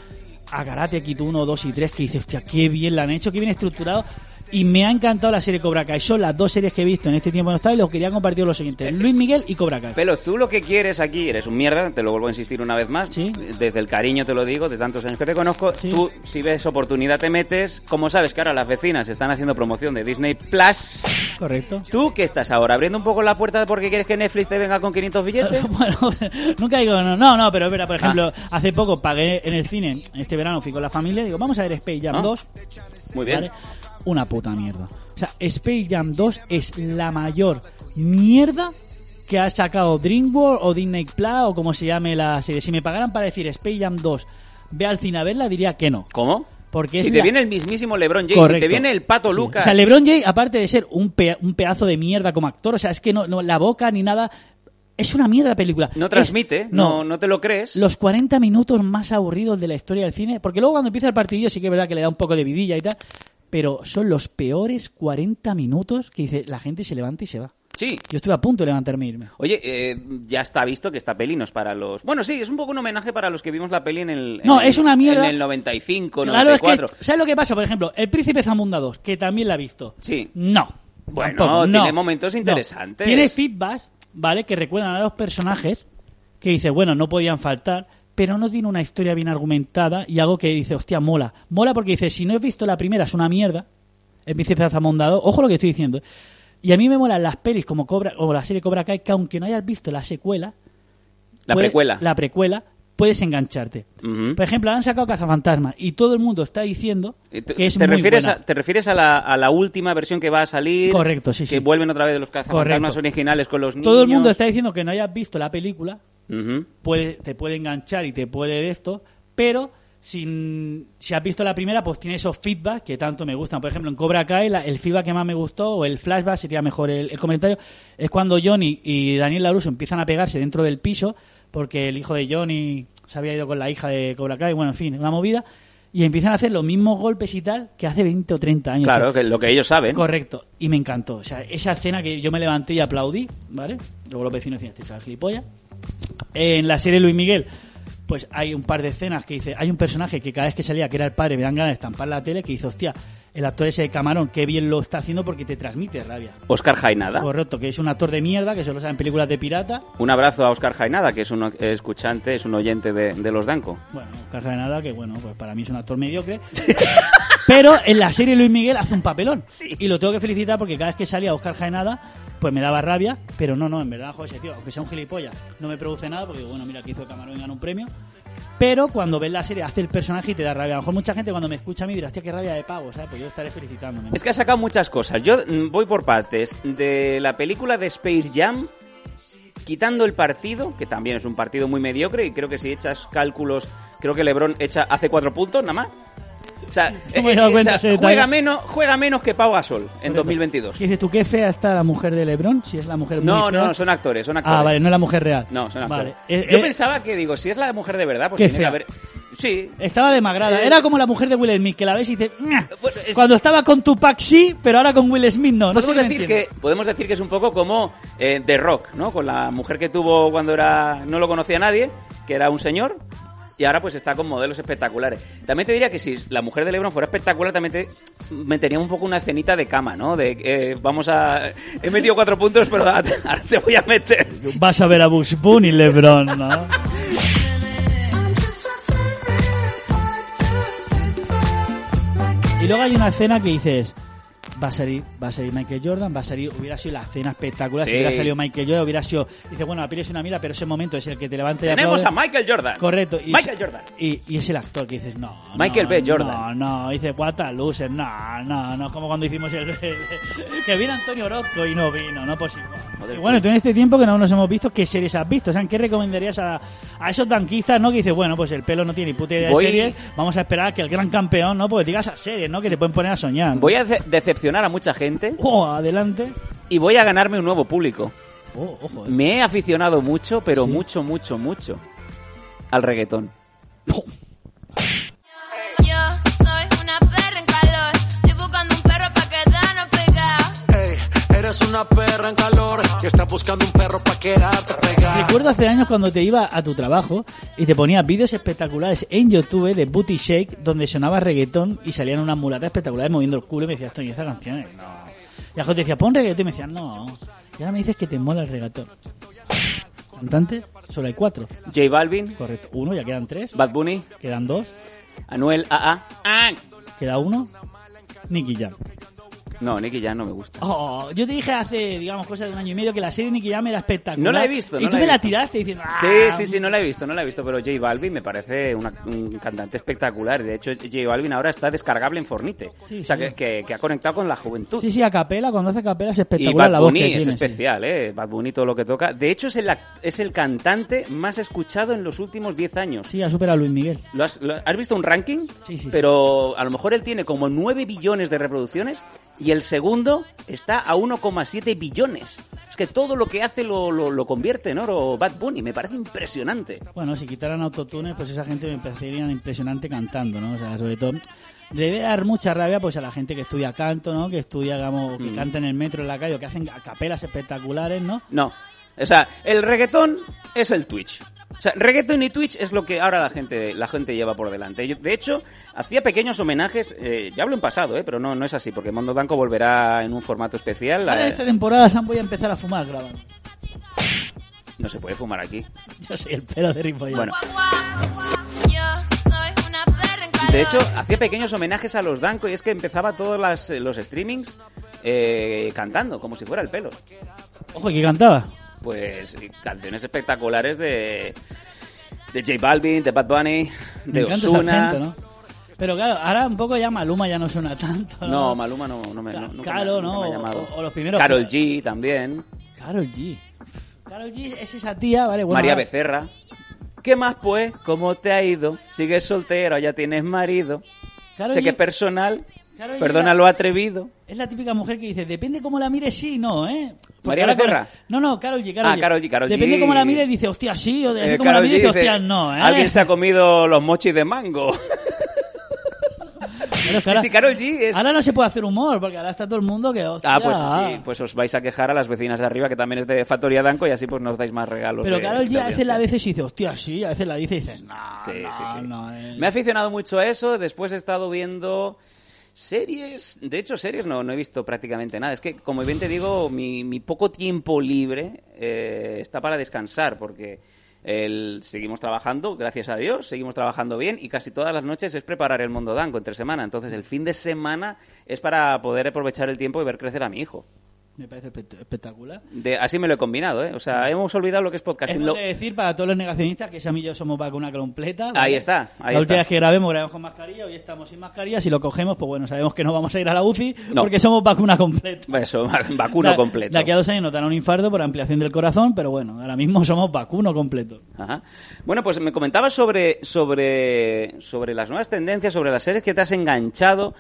a Karate Kid 1, 2 y 3, que dice, hostia, qué bien la han hecho, qué bien estructurado, y me ha encantado la serie Cobra Kai. Son las dos series que he visto en este tiempo no estaba y los quería compartir con los siguientes, Luis Miguel y Cobra Kai. Pero tú lo que quieres aquí, eres un mierda, te lo vuelvo a insistir una vez más. Sí. Desde el cariño te lo digo, de tantos años que te conozco. Sí. Tú, si ves oportunidad, te metes. Como sabes que ahora las vecinas están haciendo promoción de Disney Plus. Correcto. ¿Tú qué estás ahora? ¿Abriendo un poco la puerta porque quieres que Netflix te venga con 500 billetes? bueno, nunca digo no, no, no, pero es verdad, por ejemplo, Ah. hace poco pagué en el cine, este verano fui con la familia, digo, vamos a ver Space Jam Ah. 2. Muy bien. ¿vale? Una puta mierda. O sea, Space Jam 2 es la mayor mierda que ha sacado DreamWorks o Disney Plus o como se llame la serie. Si me pagaran para decir Space Jam 2, ve al cine a verla, diría que no. ¿Cómo? Porque si te la- viene el mismísimo LeBron James, si te viene el Pato Sí. Lucas. O sea, LeBron James, aparte de ser un, pe- un pedazo de mierda como actor, o sea, es que no, no la boca ni nada. Es una mierda de película. no Es- transmite, no, no te lo crees. Los 40 minutos más aburridos de la historia del cine. Porque luego cuando empieza el partidillo sí que es verdad que le da un poco de vidilla y tal. Pero son los peores 40 minutos que dice la gente se levanta y se va. Sí. Yo estuve a punto de levantarme e irme. Oye, eh, ya está visto que esta peli no es para los... Bueno, sí, es un poco un homenaje para los que vimos la peli en el... en No, el- es una mierda. En el 95, Claro, es 94. que, ¿sabes lo que pasa? Por ejemplo, El Príncipe Zamunda 2, que también la ha visto. Sí. No. Bueno, tampoco, tiene no. momentos No. interesantes. Tiene feedback, ¿vale? Que recuerdan a los personajes, que dice, bueno, no podían faltar, pero no tiene una historia bien argumentada y algo que dice, hostia, mola. Mola porque dice, si no he visto la primera es una mierda, El Príncipe Zamunda 2, ojo lo que estoy diciendo. Y a mí me molan las pelis como Cobra, o la serie Cobra Kai, que aunque no hayas visto la secuela, La puede- precuela. la precuela, puedes engancharte. Por ejemplo, han sacado Cazafantasmas y todo el mundo está diciendo que es ¿Te muy refieres, buena. a, ¿Te refieres a la, a la última versión que va a salir? Correcto, sí, Que sí. vuelven otra vez los cazafantasmas Correcto. originales con los niños. Todo el mundo está diciendo que no hayas visto la película, Puede, te puede enganchar y te puede de esto, pero sin, si has visto la primera, pues tiene esos feedback que tanto me gustan. Por ejemplo, en Cobra Kai, la- el feedback que más me gustó, o el flashback, sería mejor el, el comentario, es cuando Johnny y Daniel LaRusso empiezan a pegarse dentro del piso, porque el hijo de Johnny se había ido con la hija de Cobra Kai, bueno, en fin, una movida, y empiezan a hacer los mismos golpes y tal que hace 20 o 30 años. Claro, que lo que ellos saben. Correcto, y me encantó. O sea, esa escena que yo me levanté y aplaudí, ¿vale? Luego los vecinos decían, este chaval gilipollas. En la serie Luis Miguel, pues hay un par de escenas que dice, hay un personaje que cada vez que salía, que era el padre, me dan ganas de estampar la tele, que dice, hostia, el actor ese de Camarón, qué bien lo está haciendo porque te transmite rabia. Oscar Jainada. Correcto, que es un actor de mierda, que solo sabe en películas de pirata. Un abrazo a Oscar Jainada, que es un escuchante, es un oyente de, de los Danco. Bueno, Carga de nada, que bueno, pues para mí es un actor mediocre. Pero en la serie Luis Miguel hace un papelón. Y lo tengo que felicitar porque cada vez que salía Oscar Jaenada, pues me daba rabia. Pero no, no, en verdad, joder, tío, aunque sea un gilipollas, no me produce nada porque, bueno, mira, que hizo Camarón y ganó un premio. Pero cuando ves la serie, hace el personaje y te da rabia. A lo mejor mucha gente cuando me escucha a mí dirá, hostia, qué rabia de pavo, ¿sabes? Pues yo estaré felicitándome. Es que ha sacado muchas cosas. Yo mm, voy por partes. De la película de Space Jam, quitando el partido, que también es un partido muy mediocre, y creo que si echas cálculos, creo que LeBron echa, hace cuatro puntos nada más. O sea, No me he dado eh, cuenta o sea, ese detalle. juega, menos, juega menos que Pau Gasol en 2022. ¿Qué dices tú? ¿Qué fea está la mujer de Lebron? Si es la mujer No, fea. no, son actores, son actores. Ah, vale, no es la mujer real. No, son actores. Vale. Eh, Yo eh, pensaba que, digo, si es la mujer de verdad, pues Qué tiene que fea. haber... Sí, Estaba demagrada. Eh, Era como la mujer de Will Smith, que la ves y dices... "Ña". Bueno, es- Cuando estaba con Tupac sí, pero ahora con Will Smith no. no sé podemos, si decir que, podemos decir que es un poco como eh, The Rock, ¿no? Con la mujer que tuvo cuando era no lo conocía nadie, que era un señor, y ahora pues está con modelos espectaculares. También te diría que si la mujer de LeBron fuera espectacular, también te metería un poco una escenita de cama, ¿no? De eh, vamos a... He metido cuatro puntos, pero ahora te, ahora te voy a meter. Vas a ver a Bugs Bunny, LeBron, ¿no? Y luego hay una escena que dices, va a salir, va a salir Michael Jordan, va a salir, hubiera sido la escena espectacular, si hubiera salido Michael Jordan, hubiera sido, dice, bueno, la peli es una mira, pero ese momento es el que te levanta y Tenemos a. Michael Jordan. Correcto. Y Michael es- Jordan. Y, y es el actor que dices, no. Michael no, B. Jordan. No, no, dice, what a loser, no, no, no, como cuando hicimos el. que vino Antonio Orozco y no vino, no. Joder, Y bueno, tú en este tiempo que no nos hemos visto, ¿qué series has visto? O sea, ¿qué recomendarías a, a esos tanquistas, no? Que dices, bueno, pues el pelo no tiene ni puta idea Voy- de series, vamos a esperar a que el gran campeón, ¿no? Pues digas a series, ¿no? Que te pueden poner a soñar. Voy a de- decepcionar a mucha gente Oh, adelante. y voy a ganarme un nuevo público. Oh, ojo, eh. Me he aficionado mucho, pero Sí. mucho, mucho, mucho al reggaetón. Una perra en calor que está buscando un perro pa' quedarte pegado. Recuerdo hace años cuando te iba a tu trabajo y te ponías vídeos espectaculares en YouTube de Booty Shake donde sonaba reggaetón y salían unas mulatas espectaculares moviendo el culo y me decías, Tony, esa canción es- no. Y la gente decía, pon reggaetón y me decían, no. Y ahora me dices que te mola el reggaetón. ¿Cantantes? Solo hay cuatro. J Balvin, Correcto. Uno, ya quedan tres. Bad Bunny, Quedan dos. Anuel AA. Ah, Queda uno. Nicky Jam. No, Nicky Jam no me gusta. Oh, yo te dije hace, digamos, cosa de un año y medio que la serie Nicky Jam era espectacular. No la he visto, Y no tú la me la tiraste diciendo. "Ah". Sí, sí, sí, no la he visto, no la he visto, pero J Balvin me parece una- un cantante espectacular. De hecho, J Balvin ahora está descargable en Fornite. Sí, o sea, sí. que, que- que ha conectado con la juventud. Sí, sí, a capela, cuando hace capela es Y espectacular Bad la voz Bunny que es tiene. sí. especial, ¿eh? Bad Bunny todo lo que toca. De hecho, es el, es el cantante más escuchado en los últimos 10 años. Sí, ha superado a Luis Miguel. ¿Lo has, lo- has visto un ranking? Sí, sí, sí. Pero a lo mejor él tiene como 9 billones de reproducciones y el segundo está a 1,7 billones. Es que todo lo que hace lo, lo, lo convierte en oro Bad Bunny. Me parece impresionante. Bueno, si quitaran autotunes, pues esa gente me parecería impresionante cantando, ¿no? O sea, sobre todo debe dar mucha rabia pues a la gente que estudia canto, ¿no? Que estudia, digamos, que Mm. canta en el metro, en la calle, o que hacen capelas espectaculares, ¿no? No. O sea, el reggaetón es el Twitch. O sea, reggaetón y Twitch es lo que ahora la gente, la gente lleva por delante. Yo, de hecho, hacía pequeños homenajes, eh, ya hablo en pasado, eh, pero no, no es así, porque Mondo Blanco volverá en un formato especial. Ahora eh, esta temporada Sam voy a empezar a fumar grabando. no se puede fumar aquí. Yo soy el pelo de Ripoll. Bueno, de hecho, hacía pequeños homenajes a los Danco y es que empezaba todos las- los streamings eh, cantando, como si fuera el pelo. Ojo, ¿y qué cantaba? Pues canciones espectaculares de, de J Balvin, de Bad Bunny, de ¿no? Pero claro, ahora un poco ya Maluma ya no suena tanto, ¿no? No, Maluma no, no me, no, Claro, ¿no? me ha llamado. O- o los primeros- Carol G también. Carol G. Carol G es esa tía, ¿vale? Bueno, María ahora- Becerra. ¿Qué más pues? ¿Cómo te ha ido? ¿Sigues soltero? ¿Ya tienes marido? Sé G- que es personal. G Perdona lo atrevido. Es la típica mujer que dice, depende cómo la mires, sí, no, ¿eh? Porque ¿María ahora Becerra? No, no, Carol G, Karol Ah, Karol G, Karol G. Depende cómo la mires, dice, hostia, sí, o depende Eh, cómo la mires, G dice, hostia, no, ¿eh? Alguien se ha comido los mochis de mango. Pero es que sí, ahora- sí, Karol G es... Ahora no se puede hacer humor, porque ahora está todo el mundo que, hostia, Ah, pues sí, pues os vais a quejar a las vecinas de arriba, que también es de Factoría Danco, y así pues nos dais más regalos. Pero Carol G a veces la veces dice, hostia, sí, a veces la dice y dice, no, Sí, no, sí, sí. no, eh". Me ha aficionado mucho a eso, después he estado viendo series, de hecho series no, no he visto prácticamente nada, es que como bien te digo, mi, mi poco tiempo libre eh, está para descansar, porque el, seguimos trabajando, gracias a Dios, seguimos trabajando bien y casi todas las noches es preparar el mundo danco entre semana, entonces el fin de semana es para poder aprovechar el tiempo y ver crecer a mi hijo. Me parece espe- espectacular. De, así me lo he combinado, ¿eh? O sea, hemos olvidado lo que es podcasting. Hemos Lo- de decir para todos los negacionistas que Sam y yo somos vacuna completa. ¿vale? Ahí está, ahí la última está. vez que grabemos, grabamos con mascarilla, hoy estamos sin mascarilla. Si lo cogemos, pues bueno, sabemos que no vamos a ir a la UCI No. porque somos vacuna completa. Eso, vacuno Da- completo. De aquí a dos años nos un infarto por ampliación del corazón, pero bueno, ahora mismo somos vacuno completo. Ajá. Bueno, pues me comentabas sobre, sobre, sobre las nuevas tendencias, sobre las series que te has enganchado.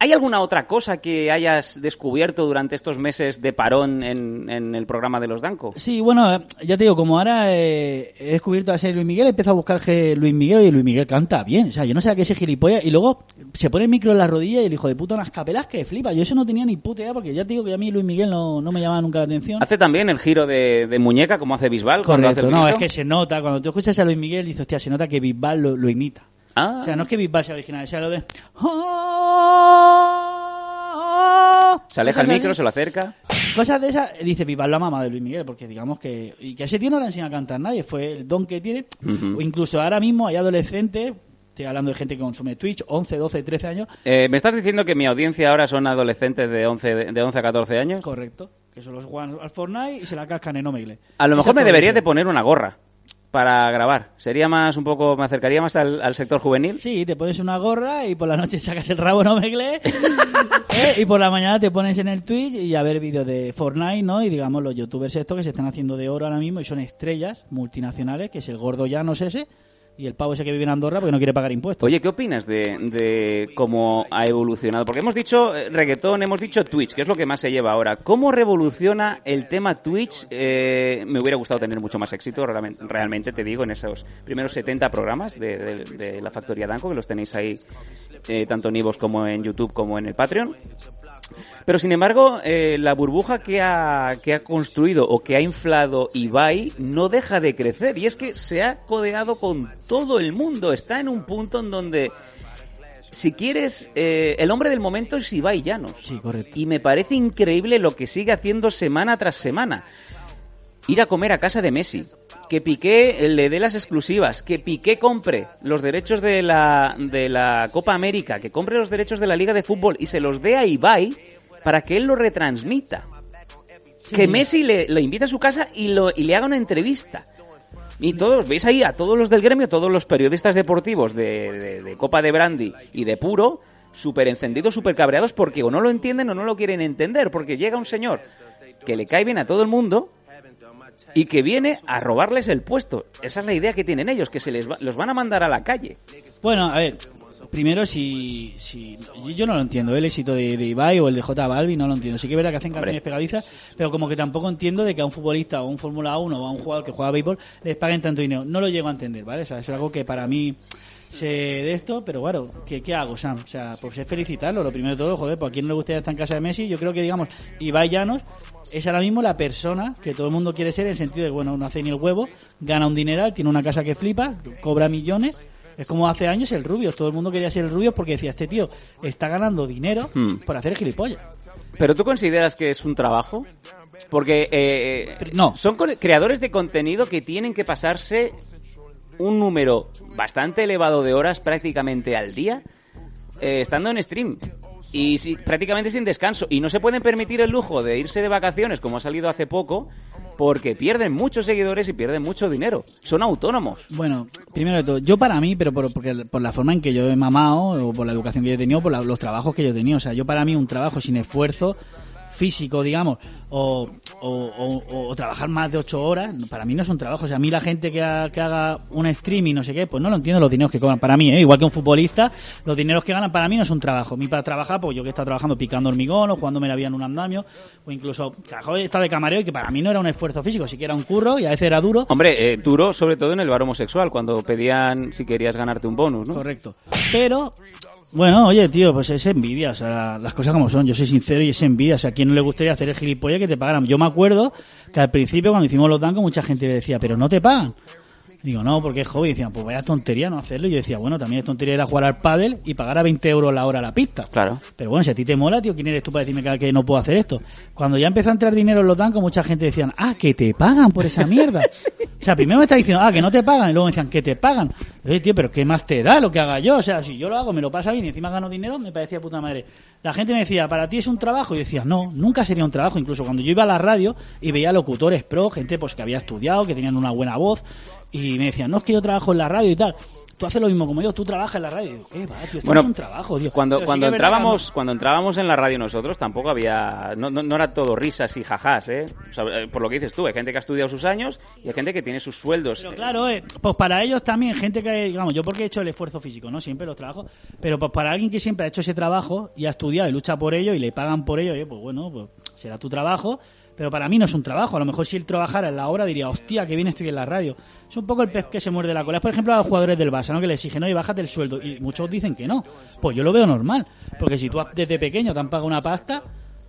¿Hay alguna otra cosa que hayas descubierto durante estos meses de parón en, en el programa de los Danco? Sí, bueno, ya te digo, como ahora eh, he descubierto la serie Luis Miguel, he empezado a buscar que Luis Miguel y Luis Miguel canta bien. O sea, yo no sé a qué ese gilipollas. Y luego se pone el micro en la rodilla y el hijo de puta unas capelas que flipa. Yo eso no tenía ni puta idea porque ya te digo que a mí Luis Miguel no, no me llamaba nunca la atención. Hace también el giro de, de muñeca, como hace Bisbal. cuando hace Correcto, el no, es que se nota. Cuando tú escuchas a Luis Miguel, dices, hostia, se nota que Bisbal lo, lo imita. Ah. O sea, no es que Bisbal sea original, sea lo de... Se aleja el micro, así. se lo acerca. Cosas de esas, dice Bisbal la mamá de Luis Miguel, porque digamos que... Y que a ese tío no le enseña a cantar nadie, fue el don que tiene. O incluso ahora mismo hay adolescentes, estoy hablando de gente que consume Twitch, 11, 12, 13 años, Eh, ¿Me estás diciendo que mi audiencia ahora son adolescentes de 11, de, de 11 a 14 años? correcto, que son los juegan al Fortnite y se la cascan en Omegle. A lo mejor me es debería de poner una gorra para grabar. Sería más un poco, me acercaría más al, sector juvenil. Sí, te pones una gorra y por la noche sacas el rabo en Omegle ¿eh? y por la mañana te pones en el Twitch y a ver vídeos de Fortnite, ¿no? Y digamos los youtubers estos que se están haciendo de oro ahora mismo y son estrellas multinacionales, que es el gordo Llanos ese y el pavo ese que vive en Andorra porque no quiere pagar impuestos. Oye, ¿qué opinas de, cómo ha evolucionado? Porque hemos dicho eh, reggaetón, hemos dicho Twitch, que es lo que más se lleva ahora. ¿Cómo revoluciona el tema Twitch? Eh, me hubiera gustado tener mucho más éxito, realmente, te digo, en esos primeros 70 programas de, la Factoría Danco, que los tenéis ahí eh, tanto en Ivos como en YouTube como en el Patreon. Pero sin embargo, la burbuja que ha, que ha construido o que ha inflado Ibai no deja de crecer. Y es que se ha codeado con todo el mundo. Está en un punto en donde, si quieres, eh, el hombre del momento es Ibai Llanos. Sí, correcto. Y me parece increíble lo que sigue haciendo semana tras semana. ir a comer a casa de Messi, que Piqué le dé las exclusivas, que Piqué compre los derechos de la, de la Copa América, que compre los derechos de la Liga de Fútbol y se los dé a Ibai para que él lo retransmita. Que Messi le, lo invite a su casa y, lo, y le haga una entrevista. Y todos, veis ahí a todos los del gremio, todos los periodistas deportivos de, de- de Copa de Brandy y de Puro, súper encendidos, súper cabreados porque o no lo entienden o no lo quieren entender. Porque llega un señor que le cae bien a todo el mundo y que viene a robarles el puesto. Esa es la idea que tienen ellos, que se les va- los van a mandar a la calle. Bueno, a ver, primero si, si yo- no lo entiendo, el éxito de, de Ibai o el de J Balbi no lo entiendo. Sí que es verdad que hacen canciones pegadizas, pero como que tampoco entiendo de que a un futbolista o a un Fórmula 1 o a un jugador que juega a béisbol les paguen tanto dinero. No lo llego a entender, ¿vale? O sea, es algo que para mí sé de esto, pero bueno, ¿qué, qué hago, Sam? O sea, pues es felicitarlo, lo primero de todo, joder, pues a quien no le gustaría estar en casa de Messi, yo creo que, digamos, Ibai Llanos es ahora mismo la persona que todo el mundo quiere ser en el sentido de, bueno, no hace ni el huevo, gana un dineral, tiene una casa que flipa, cobra millones. Es como hace años el Rubios, todo el mundo quería ser el Rubios porque decía, este tío está ganando dinero Hmm. por hacer gilipollas. ¿Pero tú consideras que es un trabajo? Porque eh, no. son creadores de contenido que tienen que pasarse un número bastante elevado de horas prácticamente al día eh, estando en stream. Y si- prácticamente sin descanso. Y no se pueden permitir el lujo de irse de vacaciones, como ha salido hace poco, porque pierden muchos seguidores y pierden mucho dinero. Son autónomos. Bueno, primero de todo, yo para mí, pero por, porque, por la forma en que yo he mamado, o por la educación que yo he tenido, por la- los trabajos que yo he tenido. O sea, yo para mí un trabajo sin esfuerzo físico, digamos, o, o, o- o trabajar más de ocho horas, para mí no es un trabajo. O sea, a mí la gente que, ha- que haga un streaming, no sé qué, pues no lo entiendo los dineros que cobran. Para mí, ¿eh? igual que un futbolista, los dineros que ganan para mí no es un trabajo. A mí para trabajar, pues yo que he estado trabajando picando hormigón o jugándome la vida en un andamio, o incluso, estado de camarero y que para mí no era un esfuerzo físico, sí que era un curro y a veces era duro. Hombre, eh, duro sobre todo en el bar homosexual, cuando pedían si querías ganarte un bonus, ¿no? Correcto. Pero, bueno, oye, tío, pues es envidia, o sea, las cosas como son. Yo soy sincero y es envidia. O sea, ¿a quién no le gustaría hacer el gilipollas que te pagaran? Yo me acuerdo que al principio, cuando hicimos los dancos, mucha gente me decía, pero no te pagan. Digo, no, porque es hobby. Y decían, pues vaya tontería no hacerlo. Y yo decía, bueno, también es tontería ir a jugar al pádel y pagar a 20 euros la hora la pista. Claro. Pero bueno, si a ti te mola, tío, ¿quién eres tú para decirme que, que no puedo hacer esto? Cuando ya empezó a entrar dinero en los dancos, mucha gente decían, ah, que te pagan por esa mierda. O sea, primero me está diciendo, ah, que no te pagan, y luego me decían, que te pagan. Oye, tío, pero ¿qué más te da lo que haga yo? O sea, si yo lo hago, me lo pasa bien y encima gano dinero, me parecía puta madre. La gente me decía, ¿para ti es un trabajo? Y yo decía, no, nunca sería un trabajo. Incluso cuando yo iba a la radio y veía locutores pro, gente pues que había estudiado, que tenían una buena voz, y me decían, no, es que yo trabajo en la radio y tal. Tú haces lo mismo como yo, tú trabajas en la radio. Y digo, ¿qué va, tío? Esto Bueno, no es un trabajo, tío. Cuando, Pero cuando verdad entrábamos, cuando entrábamos en la radio nosotros tampoco había, no, no, no era todo risas y jajás, ¿eh? O sea, eh, por lo que dices tú, hay gente que ha estudiado sus años y hay gente que tiene sus sueldos. Pero claro, eh, pues para ellos también, gente que, digamos, yo porque he hecho el esfuerzo físico, ¿no? Siempre los trabajos, pero pues para alguien que siempre ha hecho ese trabajo y ha estudiado y lucha por ello y le pagan por ello, eh, pues bueno, pues será tu trabajo, pero para mí no es un trabajo. A lo mejor si él trabajara en la obra diría, hostia, que bien estoy en la radio. Es un poco el pez que se muerde la cola. Es, por ejemplo, a los jugadores del Barça, ¿no? Que le exigen, oye, bájate el sueldo. Y muchos dicen que no. Pues yo lo veo normal. Porque si tú desde pequeño te han pagado una pasta,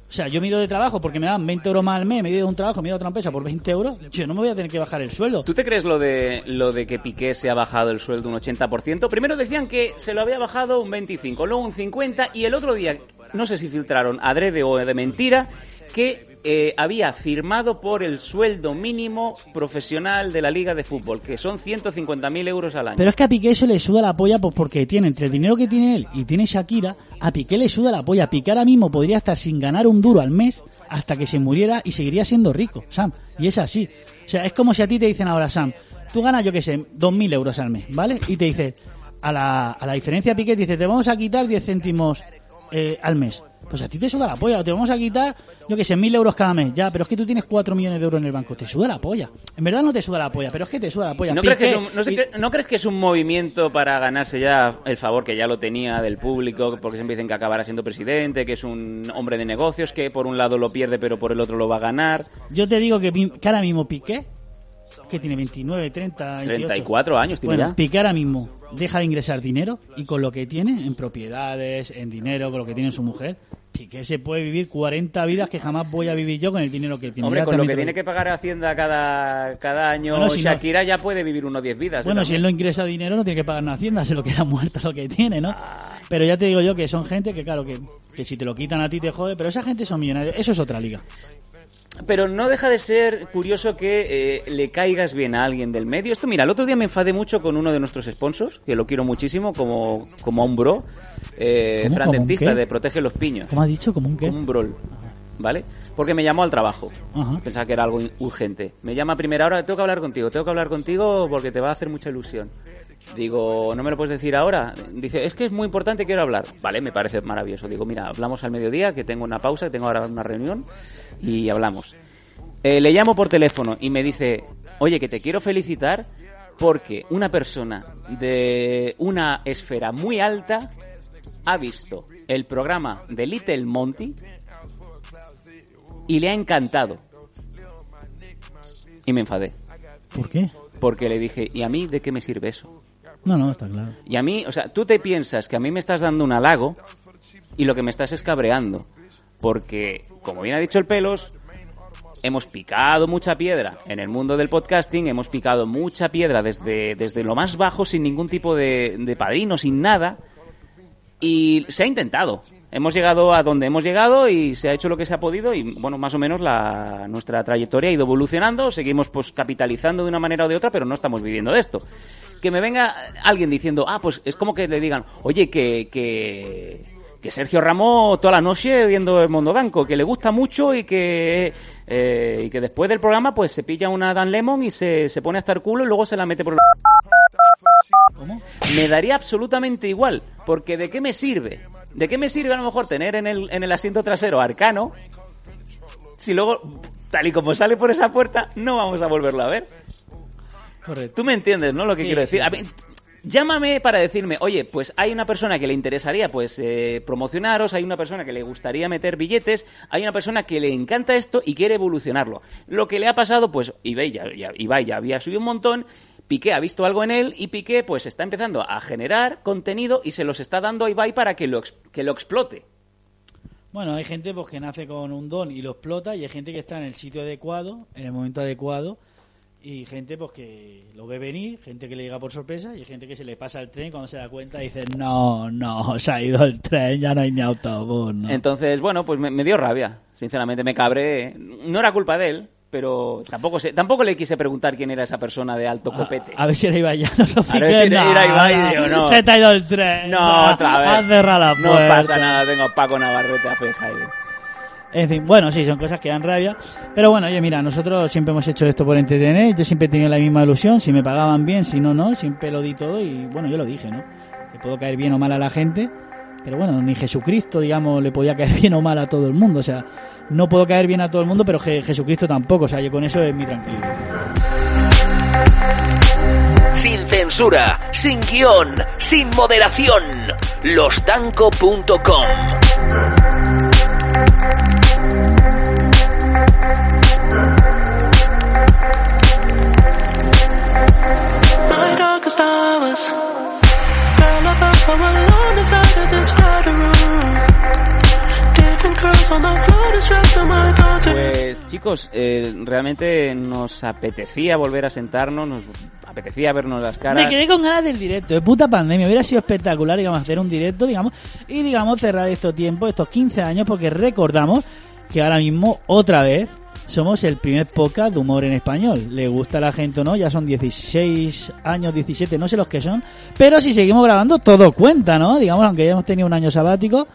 o sea, yo me ido de trabajo porque me dan 20 euros más al mes, me he ido de un trabajo, me he ido otra empresa por 20 euros, yo no me voy a tener que bajar el sueldo. ¿Tú te crees lo de lo de que Piqué se ha bajado el sueldo un 80%? Primero decían que se lo había bajado un 25, luego un 50 y el otro día, no sé si filtraron adrede o de mentira, que eh, había firmado por el sueldo mínimo profesional de la Liga de Fútbol, que son 150.000 euros al año. Pero es que a Piqué eso le suda la polla pues porque tiene entre el dinero que tiene él y tiene Shakira, a Piqué le suda la polla. Piqué ahora mismo podría estar sin ganar un duro al mes hasta que se muriera y seguiría siendo rico, Sam. Y es así. O sea, es como si a ti te dicen ahora, Sam, tú ganas, yo qué sé, 2.000 euros al mes, ¿vale? Y te dice, a la, a la diferencia Piqué, dice, te vamos a quitar 10 céntimos eh, al mes. Pues a ti te suda la polla, te vamos a quitar, yo que sé, mil euros cada mes. Ya, pero es que tú tienes 4 millones de euros en el banco, te suda la polla. En verdad no te suda la polla, pero es que te suda la polla. ¿No crees, que es un, no sé qué- ¿No crees que es un movimiento para ganarse ya el favor que ya lo tenía del público? Porque siempre dicen que acabará siendo presidente, que es un hombre de negocios, que por un lado lo pierde pero por el otro lo va a ganar. Yo te digo que ahora mismo Piqué, que tiene 29, 30, 28. 34 años tiene Bueno, ya. Piqué ahora mismo deja de ingresar dinero y con lo que tiene en propiedades, en dinero, con lo que tiene su mujer, Piqué se puede vivir 40 vidas que jamás voy a vivir yo con el dinero que tiene. Hombre, con lo que tiene que pagar Hacienda cada, cada año, Bueno, si no- Shakira ya puede vivir unos 10 vidas. ¿eh? Bueno, si él no ingresa dinero no tiene que pagar a Hacienda, se lo queda muerto lo que tiene, ¿no? Pero ya te digo yo que son gente que, claro, que, que si te lo quitan a ti te jode, pero esa gente son millonarios. Eso es otra liga. Pero no deja de ser curioso que eh, le caigas bien a alguien del medio. Esto, mira, el otro día me enfadé mucho con uno de nuestros sponsors, que lo quiero muchísimo, como, como a un bro, eh, de Protege los Piños. ¿Cómo ha dicho? ¿Como un qué? Como un brol. ¿Vale? Porque me llamó al trabajo. Ajá. Pensaba que era algo urgente. Me llama a primera hora, tengo que hablar contigo, tengo que hablar contigo porque te va a hacer mucha ilusión. Digo, ¿no me lo puedes decir ahora? Dice, es que es muy importante, quiero hablar. Vale, me parece maravilloso. Digo, mira, hablamos al mediodía, que tengo una pausa, que tengo ahora una reunión y hablamos. Eh, le llamo por teléfono y me dice, oye, que te quiero felicitar porque una persona de una esfera muy alta ha visto el programa de Little Monty y le ha encantado. Y me enfadé. ¿Por qué? Porque le dije, ¿y a mí de qué me sirve eso? No, no, está claro. Y a mí, o sea, tú te piensas que a mí me estás dando un halago y lo que me estás es cabreando. Porque, como bien ha dicho el Pelos, hemos picado mucha piedra en el mundo del podcasting, hemos picado mucha piedra desde, desde lo más bajo, sin ningún tipo de, de padrino, sin nada. Y se ha intentado. Hemos llegado a donde hemos llegado y se ha hecho lo que se ha podido y, bueno, más o menos la, nuestra trayectoria ha ido evolucionando. Seguimos, pues, capitalizando de una manera o de otra, pero no estamos viviendo de esto. Que me venga alguien diciendo, ah, pues es como que le digan, oye, que, que, que Sergio Ramos toda la noche viendo el Mundo Danco, que le gusta mucho y que, eh, y que después del programa, pues se pilla una Dan Lemon y se, se pone hasta el culo y luego se la mete por el... Me daría absolutamente igual, porque ¿de qué me sirve? ¿De qué me sirve a lo mejor tener en el, en el asiento trasero Arcano si luego, tal y como sale por esa puerta, no vamos a volverlo a ver? Correcto. Tú me entiendes, ¿no? Lo que Sí, quiero decir. sí. A ver, llámame para decirme, oye, pues hay una persona que le interesaría pues eh, promocionaros, hay una persona que le gustaría meter billetes, hay una persona que le encanta esto y quiere evolucionarlo. Lo que le ha pasado, pues Ibai ya, ya- Ibai ya había subido un montón, Piqué ha visto algo en él y Piqué pues está empezando a generar contenido y se los está dando a Ibai para que lo, que lo explote. Bueno, hay gente pues que nace con un don y lo explota y hay gente que está en el sitio adecuado, en el momento adecuado y gente pues que lo ve venir, gente que le llega por sorpresa y gente que se le pasa el tren y cuando se da cuenta dice no, no, se ha ido el tren, ya no hay ni autobús, ¿no? Entonces, bueno, pues me, me dio rabia. Sinceramente, me cabré. No era culpa de él, pero tampoco sé, tampoco le quise preguntar quién era esa persona de alto copete. A ver si era Ibai ya, no lo A ver si era- era Ibai, no, digo, no. Se te ha ido el tren. No, otra vez. Has cerrado la No pasa nada, tengo a Paco Navarrete a feja. En fin, bueno, sí, son cosas que dan rabia. Pero bueno, oye, mira, nosotros siempre hemos hecho esto por entretener. Yo siempre he tenido la misma ilusión. Si me pagaban bien, si no, no. Siempre lo di todo y bueno, yo lo dije, ¿no? Que puedo caer bien o mal a la gente. Pero bueno, ni Jesucristo, digamos, le podía caer bien o mal a todo el mundo. O sea, no puedo caer bien a todo el mundo, pero Je- Jesucristo tampoco. O sea, yo con eso es mi tranquilidad. Sin censura, sin guion, sin moderación. Losdanco.com Girl, I felt so alone inside of this crowded room. Different curves on the floor, distracting my thoughts. Pues chicos, eh, realmente nos apetecía volver a sentarnos, nos apetecía vernos las caras. Me quedé con ganas del directo, de puta pandemia. Hubiera sido espectacular, digamos, hacer un directo, digamos, y digamos cerrar estos tiempos, estos 15 años, porque recordamos que ahora mismo, otra vez, somos el primer podcast de humor en español. Le gusta a la gente o no, ya son 16 años, 17, no sé los que son, pero si seguimos grabando, todo cuenta, ¿no? Digamos, aunque ya hemos tenido un año sabático,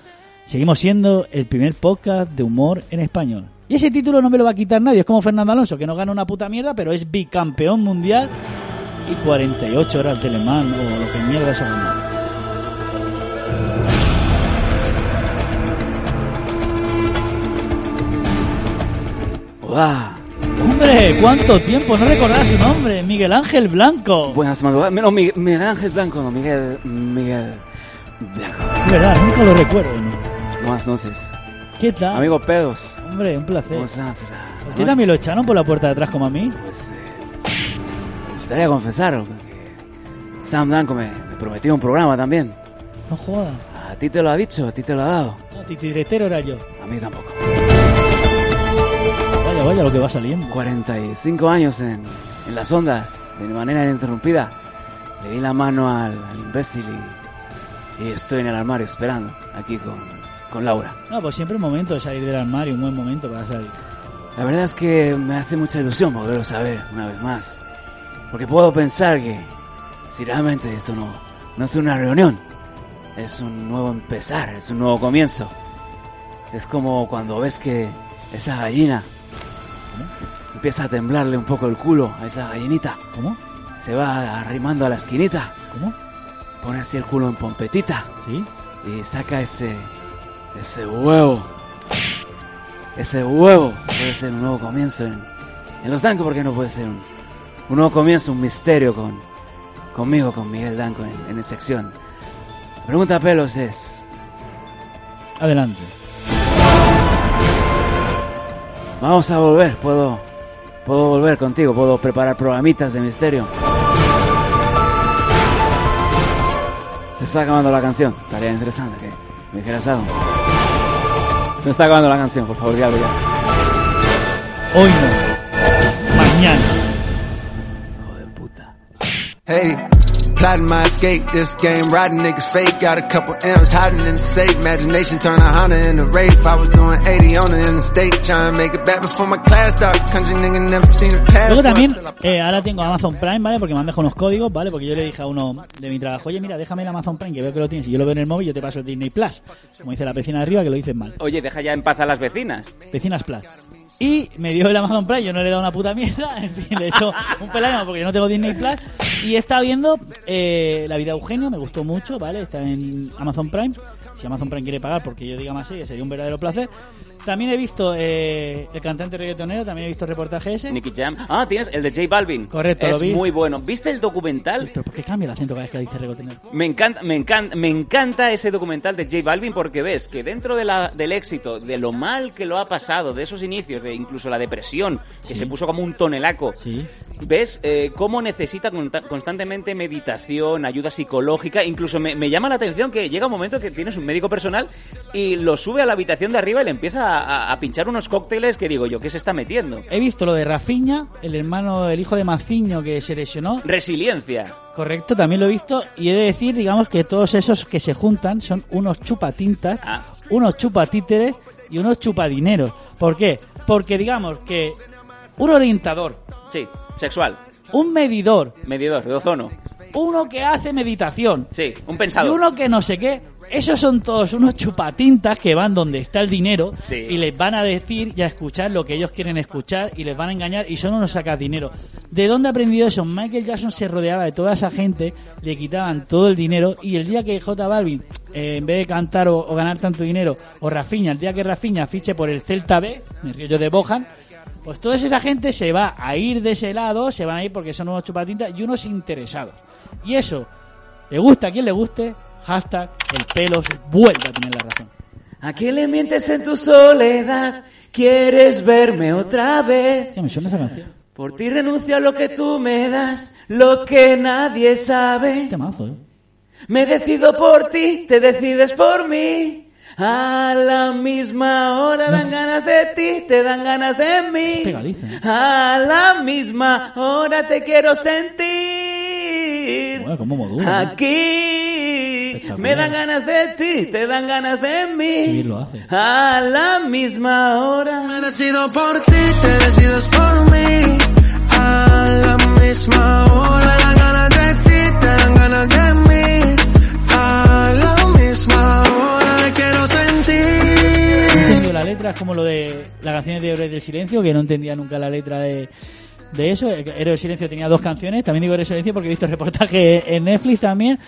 seguimos siendo el primer podcast de humor en español. Y ese título no me lo va a quitar nadie, es como Fernando Alonso, que no gana una puta mierda, pero es bicampeón mundial y 48 horas de Le Mans o lo que mierda se llama. Hombre, ¿cuánto tiempo? No recordaba su nombre, Miguel Ángel Blanco. Buenas madrugadas. No, Miguel, Miguel Ángel Blanco, no, Miguel. Miguel. Blanco. Es verdad, nunca lo recuerdo. ¿no? Buenas noches. ¿Qué tal? Amigo Pedos. Hombre, un placer. ¿Cómo estás? ¿A usted también lo echaron por la puerta de atrás como a mí? Pues, eh, me gustaría confesarlo. Que Sam Blanco me, me prometió un programa también. No jodas. A ti te lo ha dicho, a ti te lo ha dado. No, titiretero era yo. A mí tampoco. Vaya, vaya lo que va saliendo. 45 años en, en las ondas, de manera ininterrumpida. Le di la mano al, al imbécil y, y estoy en el armario esperando, aquí con, con Laura. No, pues siempre es momento de salir del armario, un buen momento para salir. La verdad es que me hace mucha ilusión volverlos a ver una vez más. Porque puedo pensar que si realmente esto no, no es una reunión, es un nuevo empezar, es un nuevo comienzo. Es como cuando ves que esa gallina empieza a temblarle un poco el culo a esa gallinita. ¿Cómo? Se va arrimando a la esquinita. ¿Cómo? Pone así el culo en pompetita. ¿Sí? Y saca ese. ese huevo. Ese huevo puede ser un nuevo comienzo en, en los Danco, porque no puede ser un, un nuevo comienzo, un misterio con conmigo, con Miguel Danco en, en sección. La pregunta pelos es: Adelante. Vamos a volver, puedo. Puedo volver contigo, puedo preparar programitas de misterio. Se está acabando la canción, estaría interesante que me dijeras algo. Se me está acabando la canción, por favor, diablo ya. Hoy no. Mañana. Hey, plotting my escape. This game, riding niggas fake. Got a couple M's hiding in the safe. Imagination turn a Honda into Wraith. I was doing 80 on the interstate. Trying to make it back before my class start. Country nigga never seen a pass. Luego también, eh, ahora tengo Amazon Prime, ¿vale? Porque me han dejado unos códigos, ¿vale? Porque yo le dije a uno de mi trabajo, oye, mira, déjame el Amazon Prime, que veo que lo tienes. Y yo lo veo en el móvil, yo te paso el Disney Plus. Como dice la vecina de arriba, que lo dices mal. Oye, deja ya en paz a las vecinas. Vecinas Plus. Y me dio el Amazon Prime, yo no le he dado una puta mierda, en fin, le he hecho un pelado porque yo no tengo Disney Plus. Y estado viendo eh, La vida de Eugenio, me gustó mucho, ¿vale? Está en Amazon Prime. Si Amazon Prime quiere pagar porque yo diga más sería un verdadero placer. También he visto eh, El cantante reggaetonero, también he visto el reportaje ese. Nicky Jam. Ah, tienes el de J Balvin. Correcto, Es lo vi. muy bueno. ¿Viste el documental? ¿Pero por qué cambia el acento cada vez que dice reggaetonero? Me encanta, me encanta, me encanta ese documental de J Balvin porque ves que dentro de la, del éxito, de lo mal que lo ha pasado, de esos inicios, de incluso la depresión, que se puso como un tonelaco, Sí. ves eh, cómo necesita constantemente meditación, ayuda psicológica. Incluso me, me llama la atención que llega un momento que tienes un médico personal y lo sube a la habitación de arriba y le empieza a, a pinchar unos cócteles que digo yo, ¿qué se está metiendo? He visto lo de Rafiña, el hermano, el hijo de Maciño que se lesionó. Resiliencia. Correcto, también lo he visto. Y he de decir, digamos, que todos esos que se juntan son unos chupatintas, Ah. unos chupatíteres y unos chupadineros. ¿Por qué? Porque digamos que un orientador, Sí, sexual. un medidor, Medidor, de ozono. uno que hace meditación Sí, un y pensador. uno que no sé qué, esos son todos unos chupatintas que van donde está el dinero Sí. y les van a decir y a escuchar lo que ellos quieren escuchar y les van a engañar y son unos sacas dinero. ¿De dónde ha aprendido eso? Michael Jackson se rodeaba de toda esa gente, le quitaban todo el dinero y el día que J Balvin, eh, en vez de cantar o, o ganar tanto dinero, o Rafinha, el día que Rafinha fiche por el Celta B, me río yo de Bojan, pues toda esa gente se va a ir de ese lado, se van a ir porque son unos chupatintas y unos interesados. Y eso, le gusta a quien le guste, hashtag el pelos vuelve a tener la razón. ¿A quién le mientes en tu soledad? ¿Quieres verme otra vez? Ya me suena esa canción. Por ti renuncio a lo que tú me das, lo que nadie sabe. Temazo, ¿eh? Me decido por ti, te decides por mí. A la misma hora dan ganas de ti, te dan ganas de mí. ¿eh? A la misma hora te quiero sentir. Bueno, cómo modula. Aquí me dan ganas de ti, te dan ganas de mí. bien lo hace. A la misma hora. Me decido por ti, te decides por mí. A la misma hora. Me dan ganas de ti, te dan ganas de mí. A la misma hora me quiero No he sentir. entendido la letra, es como lo de la canción de Héroes del Silencio, que no entendía nunca la letra de, de eso. Héroes del Silencio tenía dos canciones, también digo Héroes del Silencio porque he visto reportaje en Netflix también.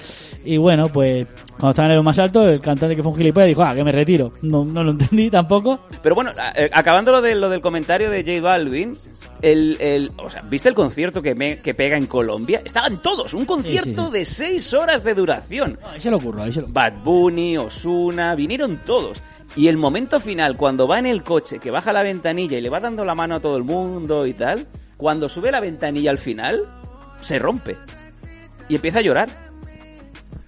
Y bueno, pues cuando estaba en el más alto, el cantante que fue un gilipollas dijo, ah, que me retiro. No, no lo entendí tampoco. Pero bueno, eh, acabando lo, de, lo del comentario de J Balvin, el, el, o sea, ¿viste el concierto que, me- que pega en Colombia? Estaban todos, un concierto sí. de seis horas de duración. No, ahí se lo ocurrió, ahí se lo... Bad Bunny, Osuna, vinieron todos. Y el momento final, cuando va en el coche, que baja la ventanilla y le va dando la mano a todo el mundo y tal, cuando sube la ventanilla al final, se rompe. Y empieza a llorar.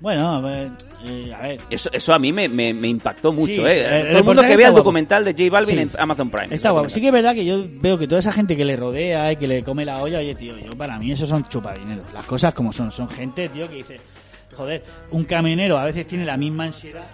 Bueno, a ver, eh, a ver. Eso, eso a mí me, me- me impactó mucho, Sí, ¿eh? el- el Todo el mundo reportaje que vea el guapo. documental de J Balvin Sí. en Amazon Prime. Está guapo. Sí que es verdad que yo veo que toda esa gente que le rodea y que le come la olla, oye, tío, yo para mí esos son chupadineros. Las cosas como son. Son gente, tío, que dice, joder, un camionero a veces tiene la misma ansiedad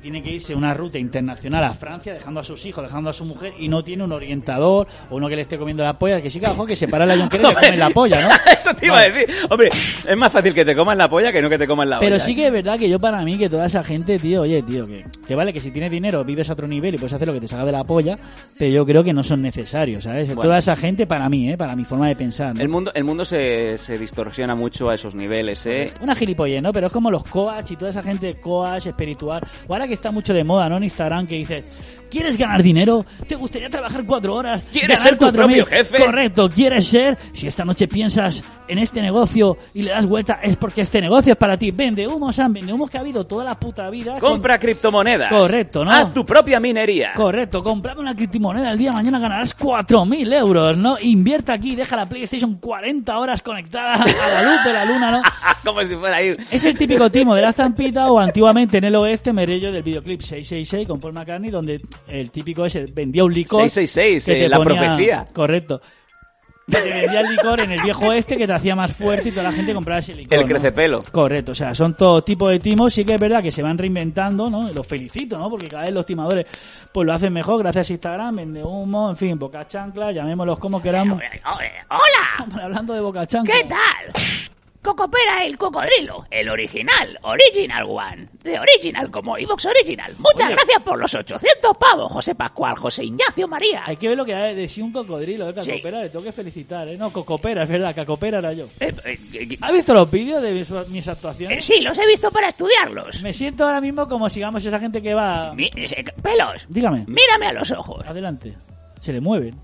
tiene que irse una ruta internacional a Francia, dejando a sus hijos, dejando a su mujer, y no tiene un orientador o uno que le esté comiendo la polla, que sí que ojo, que se para la yonquera y le comen la polla, ¿no? Eso te iba a decir. Hombre, es más fácil que te coman la polla que no que te coman la Pero olla, sí ¿eh? que es verdad que yo para mí, que toda esa gente, tío, oye, tío, que, que vale que si tienes dinero vives a otro nivel y puedes hacer lo que te salga de la polla, pero yo creo que no son necesarios, ¿sabes? Bueno. Toda esa gente para mí, ¿eh? Para mi forma de pensar, ¿no? El mundo, el mundo se, se distorsiona mucho a esos niveles, ¿eh? Una gilipollez, ¿no? Pero es como los coach y toda esa gente coach, espiritual. O ahora que está mucho de moda, ¿no? En Instagram que dice, ¿quieres ganar dinero? ¿Te gustaría trabajar cuatro horas? ¿Quieres ganar ser tu 4.000? propio jefe? Correcto, ¿quieres ser? Si esta noche piensas en este negocio y le das vuelta, es porque este negocio es para ti. Vende humos, Sam, vende humos que ha habido toda la puta vida. con- Compra criptomonedas. Correcto, ¿no? Haz tu propia minería. Correcto, comprando una criptomoneda el día de mañana ganarás 4.000 euros, ¿no? Invierta aquí, deja la PlayStation 40 horas conectada a la luz de la luna, ¿no? Como si fuera ahí. Es el típico timo de la estampita o antiguamente en el oeste me rello del videoclip 666 con Paul McCartney donde el típico ese vendía un licor 666, que eh, te la ponía- profecía. correcto que te vendía el licor en el viejo oeste que te hacía más fuerte y toda la gente compraba ese licor El ¿no? crecepelo. correcto o sea son todo tipo de timos sí que es verdad que se van reinventando no los felicito no porque cada vez los timadores pues lo hacen mejor gracias a Instagram vende humo en fin boca chancla llamémoslos como queramos ¡Hola! Hombre, hablando de boca chancla ¿Qué tal? Cocopera el cocodrilo, el original, original one, de original como Evox Original. Muchas Oye. gracias por los 800 pavos, José Pascual, José Ignacio María. Hay que ver lo que hay de sí un cocodrilo, de Sí. Cacopera, le tengo que felicitar, ¿eh? No, Cocopera, es verdad, Cacopera era yo. Eh, eh, eh, ¿Has visto los vídeos de mis, mis eh, actuaciones? sí, los he visto para estudiarlos. Me siento ahora mismo como sigamos esa gente que va... Mi- eh, pelos, Dígame, mírame a los ojos. adelante. Se le mueven.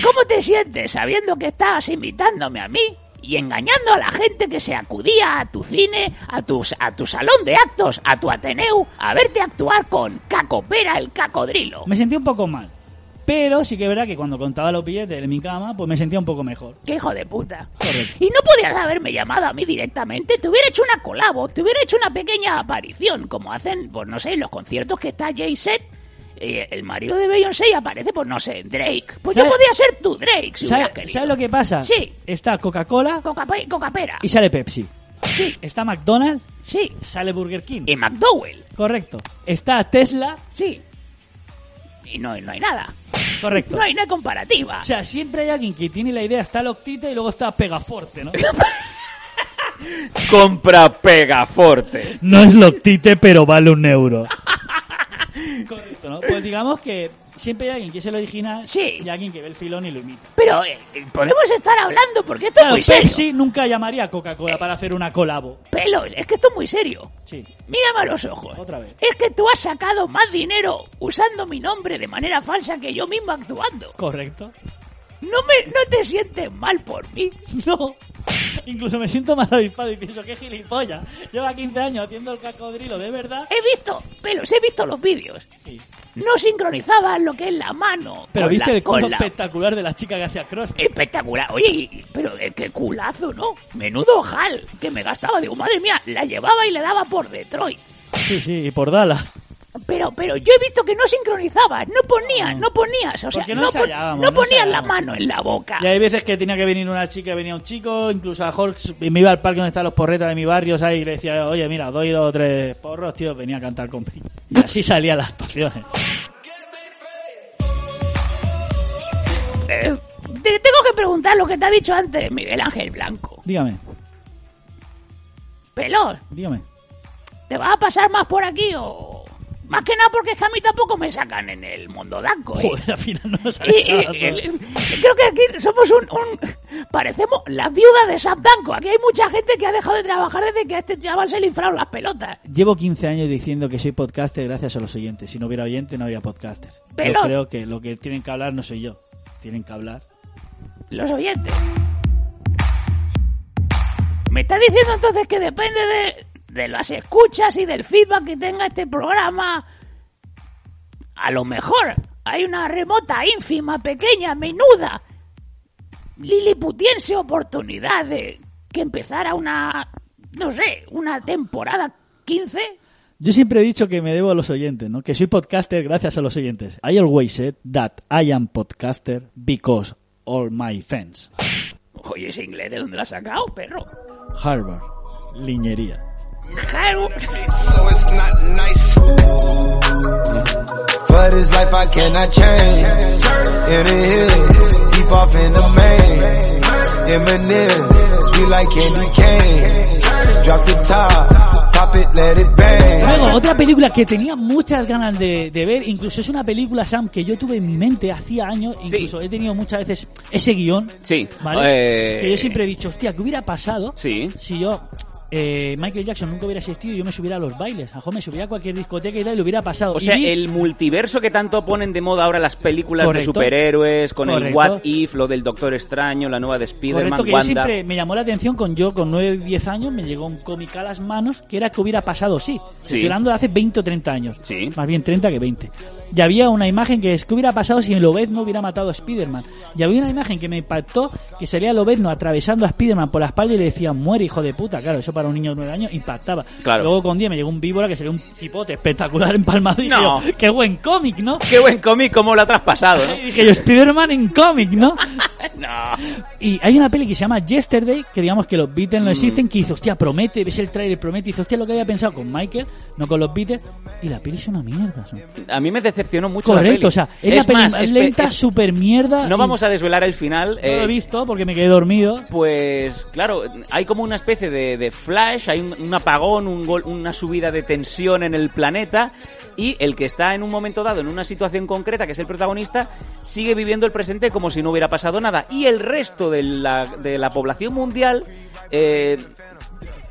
¿Cómo te sientes sabiendo que estabas invitándome a mí y engañando a la gente que se acudía a tu cine, a tu, a tu salón de actos, a tu Ateneu, a verte actuar con Cacopera el cacodrilo? Me sentí un poco mal. Pero sí que es verdad que cuando contaba los billetes en mi cama, pues me sentía un poco mejor. ¡Qué hijo de puta! Correcto. Y no podías haberme llamado a mí directamente, te hubiera hecho una colabo, te hubiera hecho una pequeña aparición, como hacen, pues no sé, en los conciertos que está Jay-Z. El marido de Beyoncé aparece, pues no sé, Drake. Pues yo ¿Sabe- podía ser tu Drake, si ¿Sabes hubieras querido. ¿Sabes lo que pasa? Sí. Está Coca-Cola Coca- Coca-Pera. y sale Pepsi. Sí, Está McDonald's, sí. sale Burger King. Y McDowell. Correcto. Está Tesla, Sí. Y no, no hay nada. correcto. No hay una comparativa. O sea, siempre hay alguien que tiene la idea, está Loctite y luego está Pegaforte, ¿no? Compra Pegaforte. No es Loctite, pero vale un euro. Correcto, ¿no? Pues digamos que siempre hay alguien que es el original Sí. y alguien que ve el filón y lo imita. Pero eh, eh, podemos estar hablando porque esto Claro, es muy serio. Pepsi nunca llamaría a Coca-Cola para hacer una colabo. Pelos, es que esto es muy serio. Sí, Mírame a los ojos. otra vez. Es que tú has sacado más dinero usando mi nombre de manera falsa que yo mismo actuando. Correcto. ¿No, me, no te sientes mal por mí? No. Incluso me siento más avispado y pienso que gilipollas. Lleva 15 años haciendo el cacodrilo, ¿de verdad? He visto, pelos, he visto los vídeos. Sí. No sincronizabas lo que es la mano. Pero con viste la- el culo espectacular de la chica que hacía cross. Espectacular. Oye, pero eh, qué culazo, ¿no? Menudo jal que me gastaba. Digo, madre mía, la llevaba y le daba por Detroit. Sí, sí, y por Dallas. Pero, pero yo he visto que no sincronizabas, no ponías, no ponías, o sea, Porque no no, pon- ensayábamos, no no ponías la ensayábamos. mano en la boca. Y hay veces que tenía que venir una chica, venía un chico, incluso a y me iba al parque donde están los porretas de mi barrio, ¿sabes? Y le decía, oye, mira, doy dos o tres porros, tío, venía a cantar conmigo. Y así salían las actuaciones. Eh, te tengo que preguntar lo que te ha dicho antes Miguel Ángel Blanco. Dígame, Pelón, dígame. ¿te vas a pasar más por aquí o...? Más que nada porque es que a mí tampoco me sacan en el mundo danco. ¿eh? Joder, al final no nos han Y- echado y- creo que aquí somos un, un- Parecemos la viuda de Sam Danko. Aquí hay mucha gente que ha dejado de trabajar desde que a este chaval se le inflaron las pelotas. Llevo 15 años diciendo que soy podcaster gracias a los oyentes. Si no hubiera oyentes, no habría podcaster. Yo Pelón. creo que lo que tienen que hablar no soy yo. Tienen que hablar. Los oyentes. ¿Me está diciendo entonces que depende de, de las escuchas y del feedback que tenga este programa? A lo mejor hay una remota, ínfima, pequeña, menuda, liliputiense oportunidad de que empezara una, no sé, una temporada 15. Yo siempre he dicho que me debo a los oyentes, ¿no? Que soy podcaster gracias a los oyentes. I always said that I am podcaster because all my fans. Oye, ese inglés, ¿de dónde lo has sacado, perro? Harvard, liñería. Haru. So it's not nice. For this life I cannot change. In the hill, deep off in the main. Eminem, sweet like candy cane. Drop the top, pop it, let it bang. Luego, otra película que tenía muchas ganas de, de ver, incluso es una película, Sam, que yo tuve en mi mente hacía años, incluso he tenido muchas veces ese guion, Sí. ¿vale? Eh, Que yo siempre he dicho, hostia, ¿qué hubiera pasado Sí. si yo, eh, Michael Jackson nunca hubiera existido y yo me subiera a los bailes? A lo me subiera a cualquier discoteca y tal, y le hubiera pasado. O sea, el multiverso que tanto ponen de moda ahora las películas Correcto. de superhéroes, con el Correcto. What If, lo del Doctor Extraño, la nueva de Spider-Man, Correcto, que yo Wanda. siempre me llamó la atención con yo, con 9 10 años, me llegó un cómic a las manos que era que hubiera pasado, sí. Sí. Estoy hablando de hace 20 o 30 años. Sí. Más bien 30 que 20. Y había una imagen que es que hubiera pasado si Lobezno hubiera matado a Spider-Man. Y había una imagen que me impactó que salía Lobezno atravesando a Spider-Man por la espalda y le decía, muere hijo de puta. Claro, eso para un niño de 9 años impactaba. Claro. Luego con 10 me llegó un víbora que sería un cipote espectacular empalmado y No. yo, qué buen cómic, ¿no? Qué buen cómic, cómo lo ha traspasado, ¿no? Y dije yo, Spider-Man en cómic, ¿no? no. Y hay una peli que se llama Yesterday, que digamos que los Beatles Mm. no existen, que dice, hostia, promete, ves el trailer, promete, y dice, hostia, lo que había pensado con Michael, no con los Beatles, y la peli es una mierda. A mí me decepcionó mucho la Correcto, peli. o sea, es, la peli más, más espe- lenta, super mierda. No y vamos a desvelar el final. No lo he eh, visto porque me quedé dormido. Pues claro, hay como una especie de, de flash, hay un, un apagón, un gol- una subida de tensión en el planeta y el que está en un momento dado, en una situación concreta, que es el protagonista, sigue viviendo el presente como si no hubiera pasado nada. Y el resto de la, de la población mundial eh,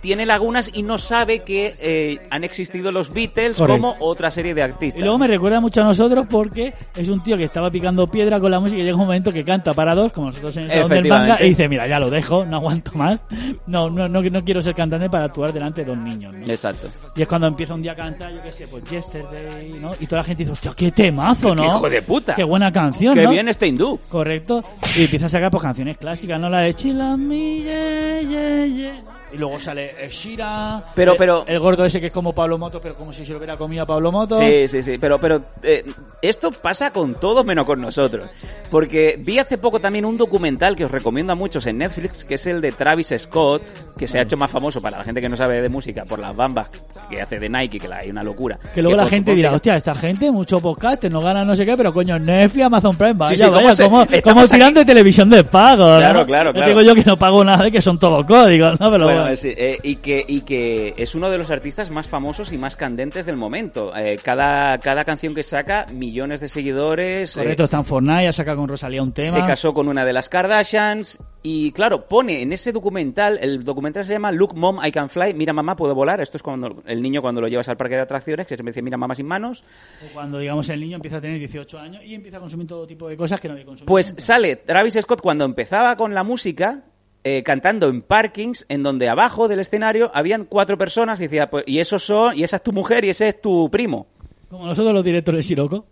tiene lagunas y no sabe que eh, han existido los Beatles Correcto. como otra serie de artistas. Y luego me recuerda mucho a nosotros porque es un tío que estaba picando piedra con la música y llega un momento que canta para dos, como nosotros en el salón del manga, y dice, mira, ya lo dejo, no aguanto más. No, no, no, no quiero ser cantante para actuar delante de dos niños. ¿no? Exacto. Y es cuando empieza un día a cantar, yo qué sé, pues Yesterday, ¿no? Y toda la gente dice, hostia, qué temazo, ¿no? ¡Qué hijo de puta! Qué buena canción, Qué ¿no? bien este hindú. Correcto. Y empieza a sacar pues canciones clásicas, ¿no? La de Chila mi, yeah, yeah, yeah. Y luego sale Ed Sheeran, Pero- el- pero- El gordo ese que es como Pablo Moto, pero como si se lo hubiera comido a Pablo Moto. Sí, sí, sí, pero, pero eh, esto pasa con todos menos con nosotros. Porque vi hace poco también un documental que os recomiendo a muchos en Netflix, que es el de Travis Scott, que se ha hecho más famoso para la gente que no sabe de música por las bambas que hace de Nike, que la hay una locura. Que luego la gente dirá, hostia, esta gente, mucho podcast, no gana no sé qué, pero coño, Netflix, Amazon Prime, vaya, Sí, sí, ¿cómo vaya, se- como, como tiran aquí- de televisión de pago, ¿no? Claro, claro, claro. digo yo que no pago nada y que son todo códigos, ¿no? Pero Bueno, bueno. Es- eh, y, que, y que es uno de los artistas más famosos y más candentes del momento. Eh, cada, cada canción que saca, millones de seguidores. eh, Correcto, está en Fortnite, ha sacado con Rosalía un tema. Se casó con una de las Kardashians y claro, pone en ese documental, el documental se llama Look Mom I Can Fly, mira mamá puedo volar, esto es cuando el niño cuando lo llevas al parque de atracciones, que se me dice mira mamá sin manos, O Cuando, digamos, el niño empieza a tener 18 años y empieza a consumir todo tipo de cosas que no había consumido. pues nunca. sale Travis Scott cuando empezaba con la música, eh, cantando en parkings en donde abajo del escenario habían cuatro personas y decía, pues, y esos son, y esa es tu mujer y ese es tu primo. Como nosotros los directores Siroco.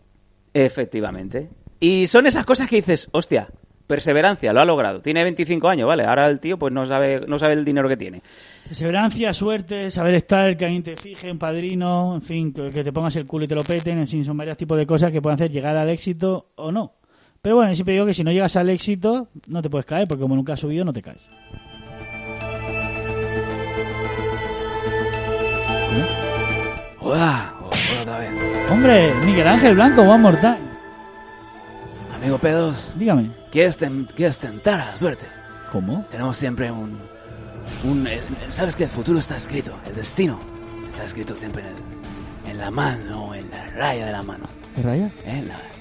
Efectivamente. Y son esas cosas que dices, hostia, perseverancia, lo ha logrado. Tiene 25 años, ¿vale? Ahora el tío pues no sabe, no sabe el dinero que tiene. Perseverancia, suerte, saber estar, que alguien te fije, un padrino, en fin, que, que te pongas el culo y te lo peten, en fin, son varios tipos de cosas que pueden hacer llegar al éxito o no. Pero bueno, siempre digo que si no llegas al éxito, no te puedes caer, porque como nunca has subido, no te caes. Hola, hola otra vez. Hombre, Miguel Ángel Blanco, one more time. Amigo Pedos, Dígame, ¿quieres, tem- quieres tentar a la suerte? ¿cómo? Tenemos siempre un... un eh, ¿Sabes que el futuro está escrito? El destino está escrito siempre en, el- en la mano, en la raya de la mano. ¿Qué raya? ¿eh? La-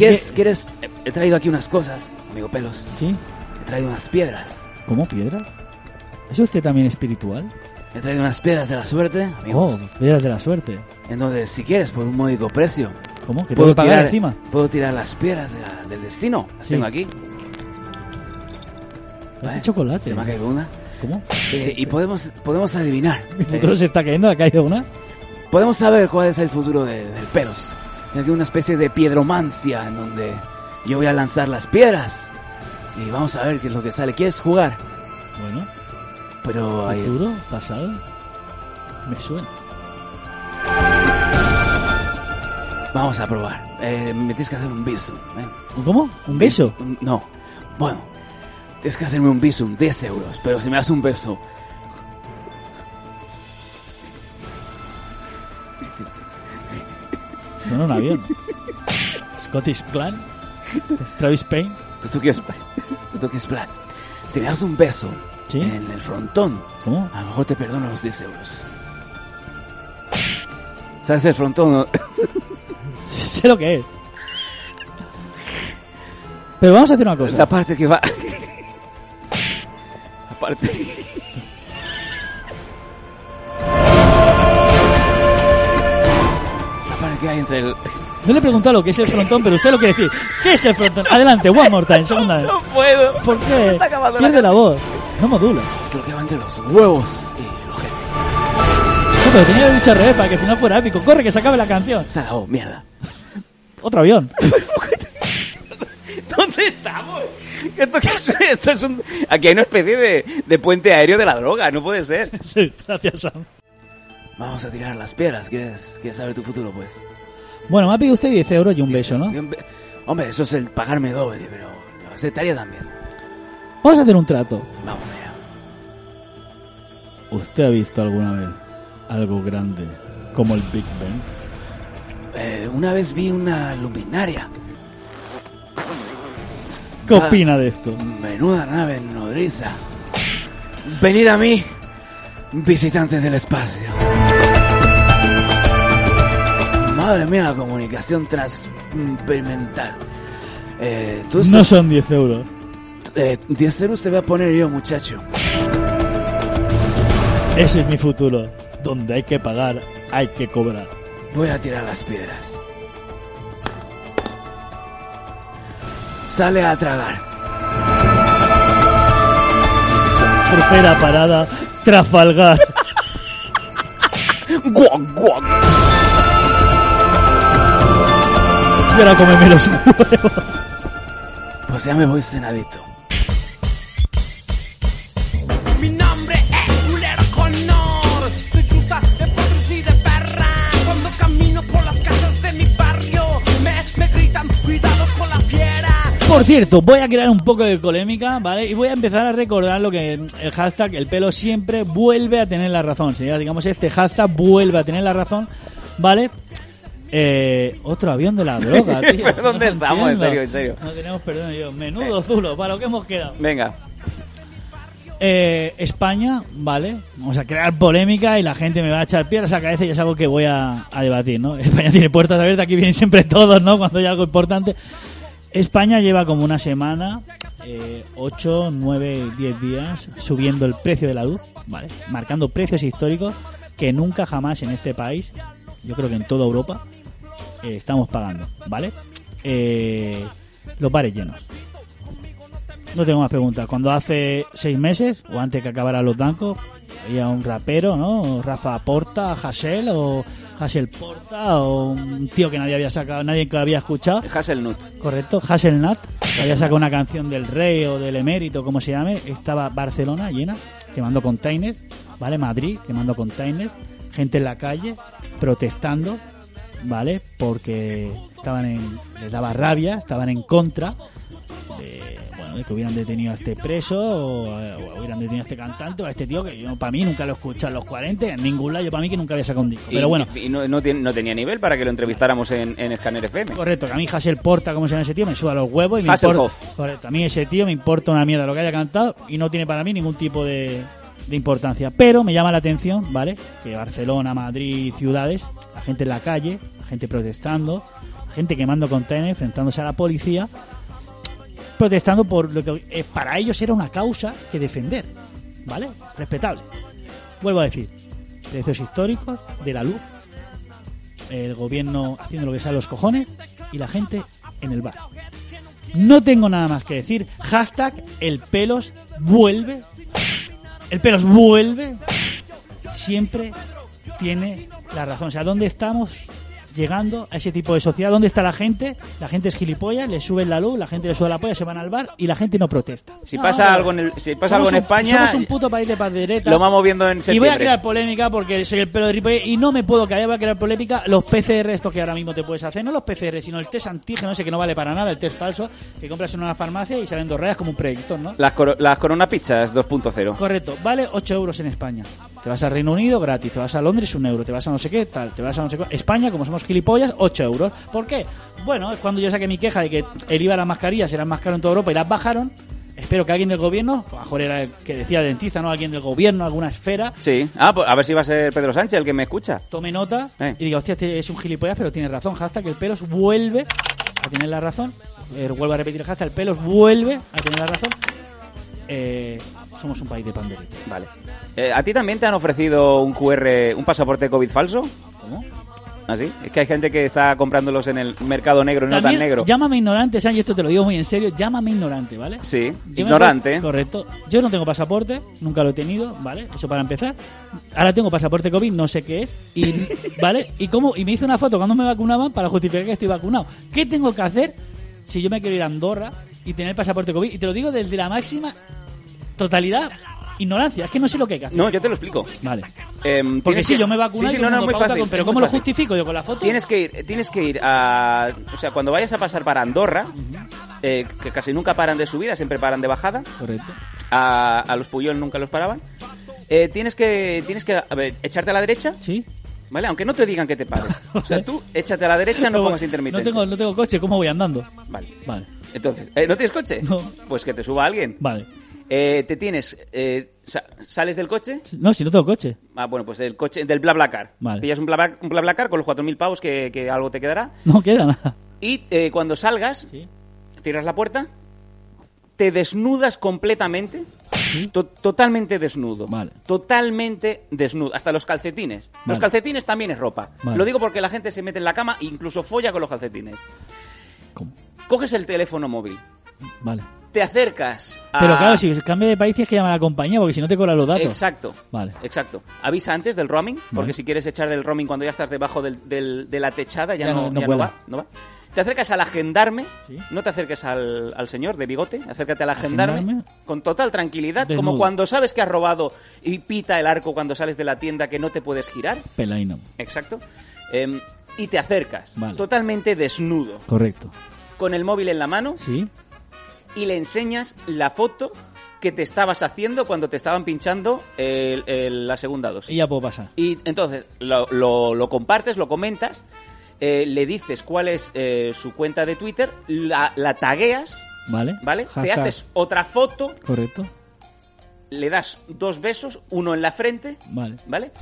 ¿Quieres, ¿Quieres? He traído aquí unas cosas, amigo Pelos. ¿Sí? He traído unas piedras. ¿Cómo piedra? ¿Es usted también espiritual? He traído unas piedras de la suerte, amigos. Oh, piedras de la suerte. Entonces, si quieres, por un módico precio, ¿Cómo? ¿Que que pagar tirar, encima? puedo tirar las piedras de la- del destino. Las Sí. tengo aquí. ¿De ¿Ves? chocolate? Se me ha caído una. ¿Cómo? Eh, y podemos, podemos adivinar. ¿Mi futuro Eh, se está cayendo? ¿Ha caído una? podemos saber cuál es el futuro de- del Peros. Hay una especie de piedromancia en donde yo voy a lanzar las piedras. Y vamos a ver qué es lo que sale. ¿Quieres jugar? Bueno, Pero hay- futuro, pasado. Me suena. vamos a probar. Eh, me tienes que hacer un visum. ¿eh? ¿Cómo? ¿Un beso? No. Bueno, tienes que hacerme un visum, 10 euros. Pero si me das un beso no un avión. Scottish Plan, Travis Payne. Quieres Blas. Si me das un beso ¿Sí? en el frontón, ¿Cómo? a lo mejor te perdono los 10 euros. ¿Sabes el frontón? no? sé lo que es. Pero vamos a hacer una cosa. La parte que va... La parte... que hay entre el... No le he preguntado lo que es el frontón, pero usted lo quiere decir. ¿Qué es el frontón? Adelante, one more time, segunda vez. No puedo. ¿Por qué? Está acabando la Pierde la voz. No modula. Es lo que va entre los huevos y los jefes. No, pero tenía que dicho al revés para que al final fuera épico. Corre, que se acabe la canción. Se acabó, mierda. Otro avión. ¿Dónde estamos? ¿Esto, qué es? Esto es un... Aquí hay una especie de, de puente aéreo de la droga, no puede ser. Sí, gracias, Sam. Vamos a tirar las piedras, ¿quieres, quieres saber tu futuro, pues? Bueno, me ha pedido usted 10 euros y un beso, ¿no? Be- Hombre, eso es el pagarme doble, pero lo aceptaría también. Vamos a hacer un trato. Vamos allá. ¿Usted ha visto alguna vez algo grande como el Big Bang? Eh, una vez vi una luminaria. ¿Qué Ah. opina de esto? Menuda nave nodriza. Venid a mí, visitantes del espacio. Madre mía, la comunicación transperimental. Eh, tú No son 10 euros. eh, 10 euros te voy a poner yo, muchacho. Ese es mi futuro. Donde hay que pagar, hay que cobrar. Voy a tirar las piedras. Sale a tragar. Tercera parada, Trafalgar. ¡Guac, guac! Y ahora cómeme los huevos. Pues ya me voy cenadito. Mi nombre es Culero Conor. Soy cruza de potros y de perra. Cuando camino por las casas de mi barrio, me, me gritan, cuidado con la fiera. Por cierto, voy a crear un poco de polémica, ¿vale? Y voy a empezar a recordar lo que el hashtag el pelo siempre vuelve a tener la razón. Señora, digamos, este hashtag vuelve a tener la razón, ¿vale? Eh, otro avión de la droga, tío. ¿Pero dónde No estamos? En serio, en serio. No tenemos perdón yo. Menudo zulo, para lo que hemos quedado. Venga. Eh, España, ¿vale? Vamos a crear polémica y la gente me va a echar piedras a la cabeza y es algo que voy a, a debatir, ¿no? España tiene puertas abiertas, aquí vienen siempre todos, ¿no? Cuando hay algo importante. España lleva como una semana, eh, 8, 9, 10 días subiendo el precio de la luz, ¿vale? Marcando precios históricos que nunca jamás en este país, yo creo que en toda Europa, eh, estamos pagando, ¿vale? Eh, los bares llenos. No tengo más preguntas. Cuando hace seis meses, o antes que acabara los bancos, había un rapero, ¿no? Rafa Porta, Hassel, o Hassel Porta, o un tío que nadie había sacado, nadie que había escuchado. Hasselnut. Correcto, Hasselnut, había sacado una canción del rey o del emérito, como se llame. Estaba Barcelona llena, quemando containers, ¿vale? Madrid, quemando containers. Gente en la calle, protestando, ¿vale? Porque estaban en, les daba rabia, estaban en contra de, bueno, de que hubieran detenido a este preso o, o hubieran detenido a este cantante o a este tío que yo para mí nunca lo he escuchado en los 40 en ningún lado yo para mí que nunca había sacado un disco. Pero bueno. Y, no, no tiene- no tenía nivel para que lo entrevistáramos en, en Scanner FM. correcto que a mí Hassel Porta como se llama ese tío me suda los huevos y me importa. Correcto a mí ese tío me importa una mierda lo que haya cantado y no tiene para mí ningún tipo de, de importancia. Pero me llama la atención vale que Barcelona Madrid ciudades la gente en la calle la gente protestando la gente quemando contenedores enfrentándose a la policía protestando por lo que para ellos era una causa que defender, ¿vale? Respetable. Vuelvo a decir, precios históricos de la luz, el gobierno haciendo lo que sea los cojones y la gente en el bar. No tengo nada más que decir. Hashtag el pelos vuelve. El pelos vuelve. Siempre tiene la razón. O sea, ¿dónde estamos llegando a ese tipo de sociedad? ¿Dónde está la gente? La gente es gilipollas, le suben la luz, la gente le sube la polla, se van al bar y la gente no protesta. Si No, pasa no, algo en el- si pasa algo en un- España, Somos un puto país de pandereta. Lo vamos viendo en Y voy a septiembre. crear polémica porque soy el pelo de Ripollet y no me puedo callar, voy a crear polémica. Los PCR, estos que ahora mismo te puedes hacer, no los PCR, sino el test antígeno ese que no vale para nada, el test falso, que compras en una farmacia y salen dos rayas como un predictor, ¿no? Las, coro- las Corona Pizzas 2.0. Correcto, vale 8 euros en España. Te vas al Reino Unido gratis, te vas a Londres un euro, te vas a no sé qué, tal, te vas a no sé qué. España, como somos gilipollas, 8 euros. ¿Por qué? Bueno, es cuando yo saqué mi queja de que el IVA de las mascarillas era más caro en toda Europa y las bajaron. Espero que alguien del gobierno, a lo mejor era el que decía dentista, ¿no? Alguien del gobierno, alguna esfera, Sí. Ah, pues a ver si va a ser Pedro Sánchez el que me escucha. tome nota Eh. y diga, hostia, este es un gilipollas, pero tiene razón. Hashtag el pelos vuelve a tener la razón. Eh, vuelvo a repetir el hashtag, el pelos vuelve a tener la razón. Eh, somos un país de pandereta. Vale. Eh, ¿A ti también te han ofrecido un QR, un pasaporte COVID falso? ¿Cómo? ¿Ah, sí? Es que hay gente que está comprándolos en el mercado negro y no tan negro. Llámame ignorante, Sánchez, esto te lo digo muy en serio. Llámame ignorante, ¿vale? Sí, Yo ignorante. correcto. Yo no tengo pasaporte, nunca lo he tenido, ¿vale? Eso para empezar. Ahora tengo pasaporte COVID, no sé qué es. Y, ¿Vale? Y, cómo, y me hice una foto cuando me vacunaban para justificar que estoy vacunado. ¿Qué tengo que hacer si yo me quiero ir a Andorra y tener pasaporte COVID? Y te lo digo desde la máxima totalidad. Ignorancia, es que no sé lo que hay que hacer. No, yo te lo explico. Vale. Em, Porque que- yo me vacuno, Sí, sí, no, no, muy pauta fácil. con- pero es ¿cómo muy lo justifico yo con la foto? Tienes que ir, tienes que ir a, o sea, cuando vayas a pasar para Andorra, eh, que casi nunca paran de subida, siempre paran de bajada. Correcto. A, a los Puyol nunca los paraban. Eh, tienes que, tienes que, a ver, echarte a la derecha. Sí. ¿Vale? Aunque no te digan que te pares. O sea, tú échate a la derecha, no pongas intermitente. No tengo, no tengo coche, ¿cómo voy andando? Vale. Vale. Entonces, ¿eh, ¿no tienes coche? No. Pues que te suba alguien. Vale. Eh, te tienes, eh, sa- sales del coche. No, si no tengo coche. Ah, bueno, pues el coche del BlaBlaCar. Vale. Pillas un Bla- un BlaBlaCar con los 4.000 pavos que, que algo te quedará. No queda nada. Y eh, cuando salgas, cierras la puerta, te desnudas completamente. to- totalmente desnudo. Vale. Totalmente desnudo. Hasta los calcetines. Los Vale. calcetines también es ropa. Vale. Lo digo porque la gente se mete en la cama e incluso folla con los calcetines. ¿Cómo? Coges el teléfono móvil. Vale. Te acercas a... Pero claro, si cambia de país tienes que llamar a la compañía porque si no te cobran los datos. Exacto. Vale. Exacto. Avisa antes del roaming, porque si quieres echar el roaming cuando ya estás debajo del, del- de la techada, ya, Ya no, ya no va, no va. Te acercas al agendarme, Sí. no te acerques al, al señor de bigote, acércate al agendarme Agendarme. con total tranquilidad, Desnudo. como cuando sabes que has robado y pita el arco cuando sales de la tienda que no te puedes girar. Pelaino. Exacto. Em, y te acercas, Vale. totalmente desnudo, Correcto. con el móvil en la mano Sí. Y le enseñas la foto que te estabas haciendo cuando te estaban pinchando el- el- la segunda dosis. Y ya puedo pasar. Y entonces lo, lo- lo compartes, lo comentas, eh, le dices cuál es eh, su cuenta de Twitter, la, la tagueas, Vale. ¿vale? Te haces otra foto, Correcto. le das dos besos, uno en la frente, Vale. ¿vale?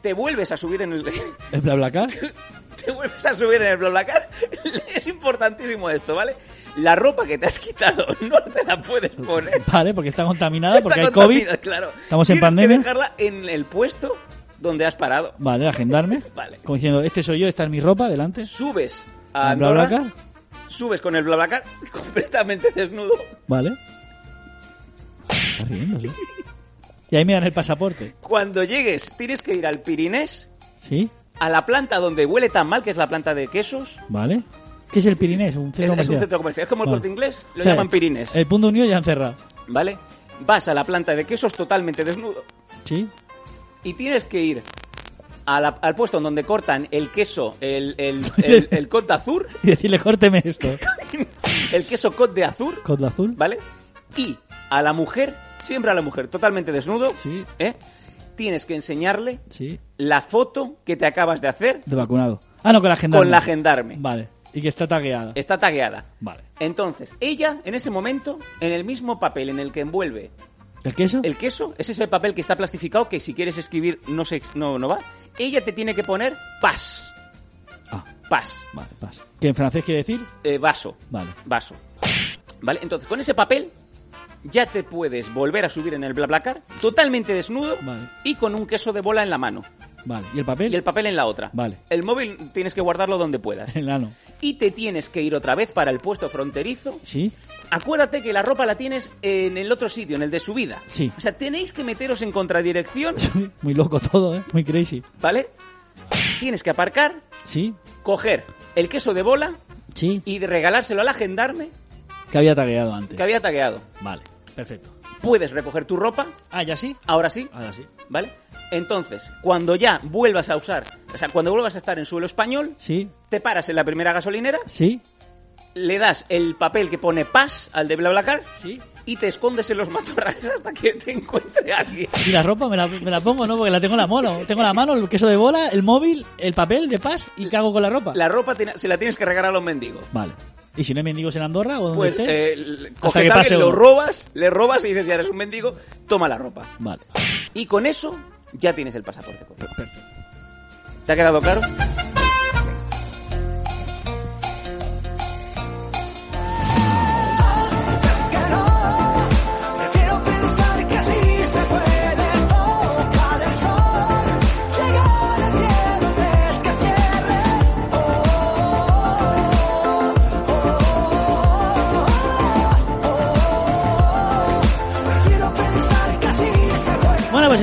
Te vuelves a subir en el... ¿El BlaBlaCar? te vuelves a subir en el BlaBlaCar. Es importantísimo esto, ¿vale? La ropa que te has quitado no te la puedes poner. Vale, porque está contaminada, porque Está hay COVID. Claro. Estamos en Tienes pandemia. que dejarla en el puesto donde has parado. Vale, agendarme. Vale. Como diciendo, este soy yo, esta es mi ropa, delante. Subes a ¿Al Andorra, BlaBlaCar? subes con el BlaBlaCar completamente desnudo. Vale. Está riendo, sí. Y ahí me dan el pasaporte. Cuando llegues, tienes que ir al Pirinés, ¿Sí? a la planta donde huele tan mal, que es la planta de quesos. Vale. ¿Qué es el Pirinés? Un Es, centro es un comercial. centro comercial. Es como el Vale. corte inglés, lo O sea, llaman Pirinés. El punto unido ya han cerrado. ¿Vale? Vas a la planta de quesos totalmente desnudo ¿Sí? y tienes que ir a la- al puesto en donde cortan el queso, el, el, el, el cot de azur, Y decirle, córteme esto. el queso cot de azur, Con la azul. ¿vale? Y a la mujer, siempre a la mujer, totalmente desnudo, Sí. ¿eh? Tienes que enseñarle Sí. la foto que te acabas de hacer De vacunado. Ah, no, con la agendarme. con la agendarme. Vale. Y que está tagueada. Está tagueada. Vale. Entonces, ella, en ese momento, en el mismo papel en el que envuelve ¿El queso? el queso, ese es el papel que está plastificado, que si quieres escribir no, se, no, no va, ella te tiene que poner pas. Ah, Pas. vale, paso. ¿Que en francés quiere decir? Eh, vaso. Vale. Vaso. ¿Vale? Entonces, con ese papel ya te puedes volver a subir en el BlaBlaCar totalmente desnudo Vale. y con un queso de bola en la mano Vale. ¿Y el papel? y el papel en la otra. Vale. El móvil tienes que guardarlo donde puedas. El ano. Y te tienes que ir otra vez para el puesto fronterizo. ¿Sí? Acuérdate que la ropa la tienes en el otro sitio, en el de subida. Sí. O sea, tenéis que meteros en contradirección, Muy loco todo, ¿eh? Muy crazy. ¿vale? Tienes que aparcar, ¿Sí? coger el queso de bola Sí. y regalárselo al agendarme Que había tagueado antes. que había tagueado. Vale. Perfecto. Puedes recoger tu ropa, Ah, ¿ya sí? ahora sí, Ahora sí. ¿vale? Entonces, cuando ya vuelvas a usar, o sea, cuando vuelvas a estar en suelo español, Sí. te paras en la primera gasolinera, Sí. le das el papel que pone PAS al de BlaBlaCar Sí. y te escondes en los matorrales hasta que te encuentre alguien. Y la ropa me la, me la pongo, ¿no? Porque la tengo en la mano. Tengo en la mano el queso de bola, el móvil, el papel de paz y cago con la ropa. La ropa te- se la tienes que regalar a los mendigos. Vale. ¿Y si no hay mendigos en Andorra o donde Pues eh, coges que alguien, lo robas, le robas y dices, ya eres un mendigo, toma la ropa. Vale. Y con eso ya tienes el pasaporte. completo. ¿Te ha quedado claro?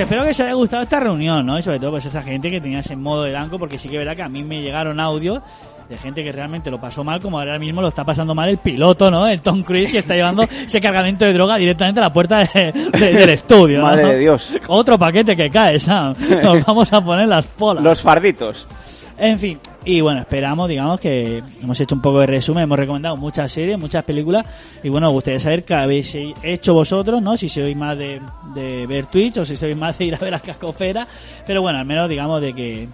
Espero que os haya gustado esta reunión, ¿no? Y sobre todo pues esa gente que tenía ese modo de danco, porque sí que es verdad que a mí me llegaron audios de gente que realmente lo pasó mal, como ahora mismo lo está pasando mal el piloto, ¿no? El Tom Cruise que está llevando ese cargamento de droga directamente a la puerta de- de- del estudio, ¿no? Madre de Dios. Otro paquete que cae, Sam. Nos vamos a poner las polas. Los farditos. En fin, y bueno, esperamos, digamos, que hemos hecho un poco de resumen, hemos recomendado muchas series, muchas películas, y bueno, me gustaría saber qué habéis hecho vosotros, ¿no? Si sois más de, de ver Twitch o si sois más de ir a ver a Cascofera, pero bueno, al menos digamos de que,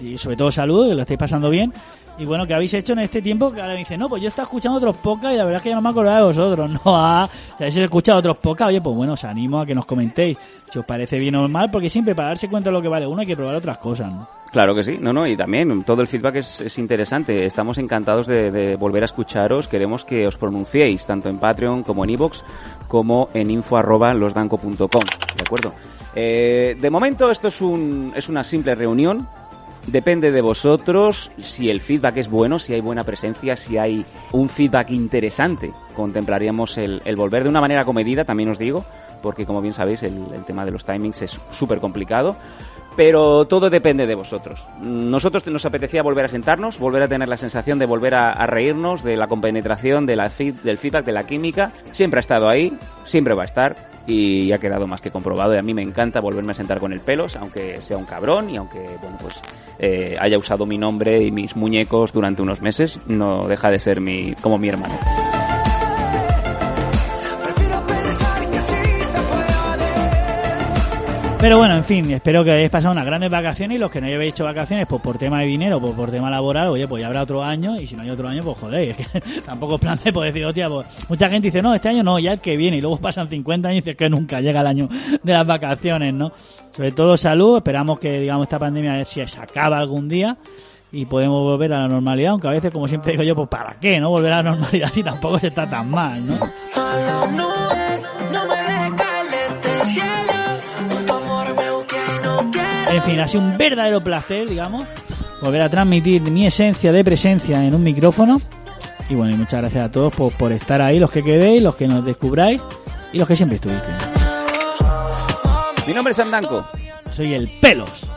y sobre todo salud, que lo estáis pasando bien, y bueno, ¿qué habéis hecho en este tiempo? Que ahora me dicen, no, pues yo estaba escuchando otros podcasts y la verdad es que ya no me acordaba de vosotros, no, ah, si habéis escuchado otros podcasts, oye, pues bueno, os animo a que nos comentéis si os parece bien o mal, porque siempre para darse cuenta de lo que vale uno hay que probar otras cosas, ¿no? Claro que sí, no, no, y también todo el feedback es, es interesante. Estamos encantados de, volver a escucharos. Queremos que os pronunciéis tanto en Patreon como en iVoox como en info arroba losdanco.com, ¿de acuerdo? Eh, de momento esto es, un, es una simple reunión. Depende de vosotros si el feedback es bueno, si hay buena presencia, si hay un feedback interesante. Contemplaríamos el, el volver de una manera comedida, también os digo, porque como bien sabéis el, el tema de los timings es súper complicado. Pero todo depende de vosotros. Nosotros nos apetecía volver a sentarnos, volver a tener la sensación de volver a, a reírnos, de la compenetración, de la feed- del feedback, de la química. Siempre ha estado ahí, siempre va a estar y ha quedado más que comprobado. Y a mí me encanta volverme a sentar con el pelos, aunque sea un cabrón y aunque, bueno, pues eh, haya usado mi nombre y mis muñecos durante unos meses, no deja de ser mi, como mi hermano. Pero bueno, en fin, espero que hayáis pasado unas grandes vacaciones y los que no hayáis hecho vacaciones, pues por tema de dinero, pues por tema laboral, oye, pues ya habrá otro año y si no hay otro año, pues joder, es que tampoco es plan de poder decir, hostia, pues mucha gente dice, no, este año no, ya el que viene y luego pasan 50 años y dices que nunca llega el año de las vacaciones, ¿no? Sobre todo salud, esperamos que, digamos, esta pandemia si se acaba algún día y podemos volver a la normalidad, aunque a veces, como siempre digo yo, pues ¿para qué, no? Volver a la normalidad si tampoco se está tan mal, ¿no? En fin, ha sido un verdadero placer, digamos, volver a transmitir mi esencia de presencia en un micrófono. Y bueno, y muchas gracias a todos por, por estar ahí, los que quedéis, los que nos descubráis y los que siempre estuviste. Mi nombre es Andanco Soy el Pelos,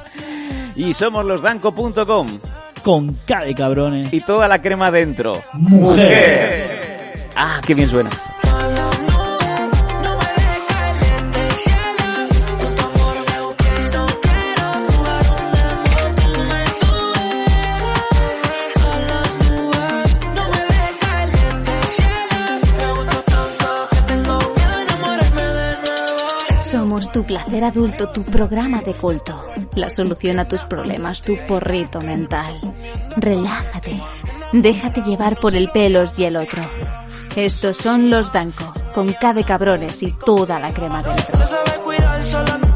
y somos losdanco.com con K de cabrones. y toda la crema dentro. Mujer. Ah, qué bien suena. Tu placer adulto, tu programa de culto. La solución a tus problemas, tu porrito mental. Relájate. Déjate llevar por el pelos y el otro. Estos son los Danco, con K de cabrones y toda la crema dentro.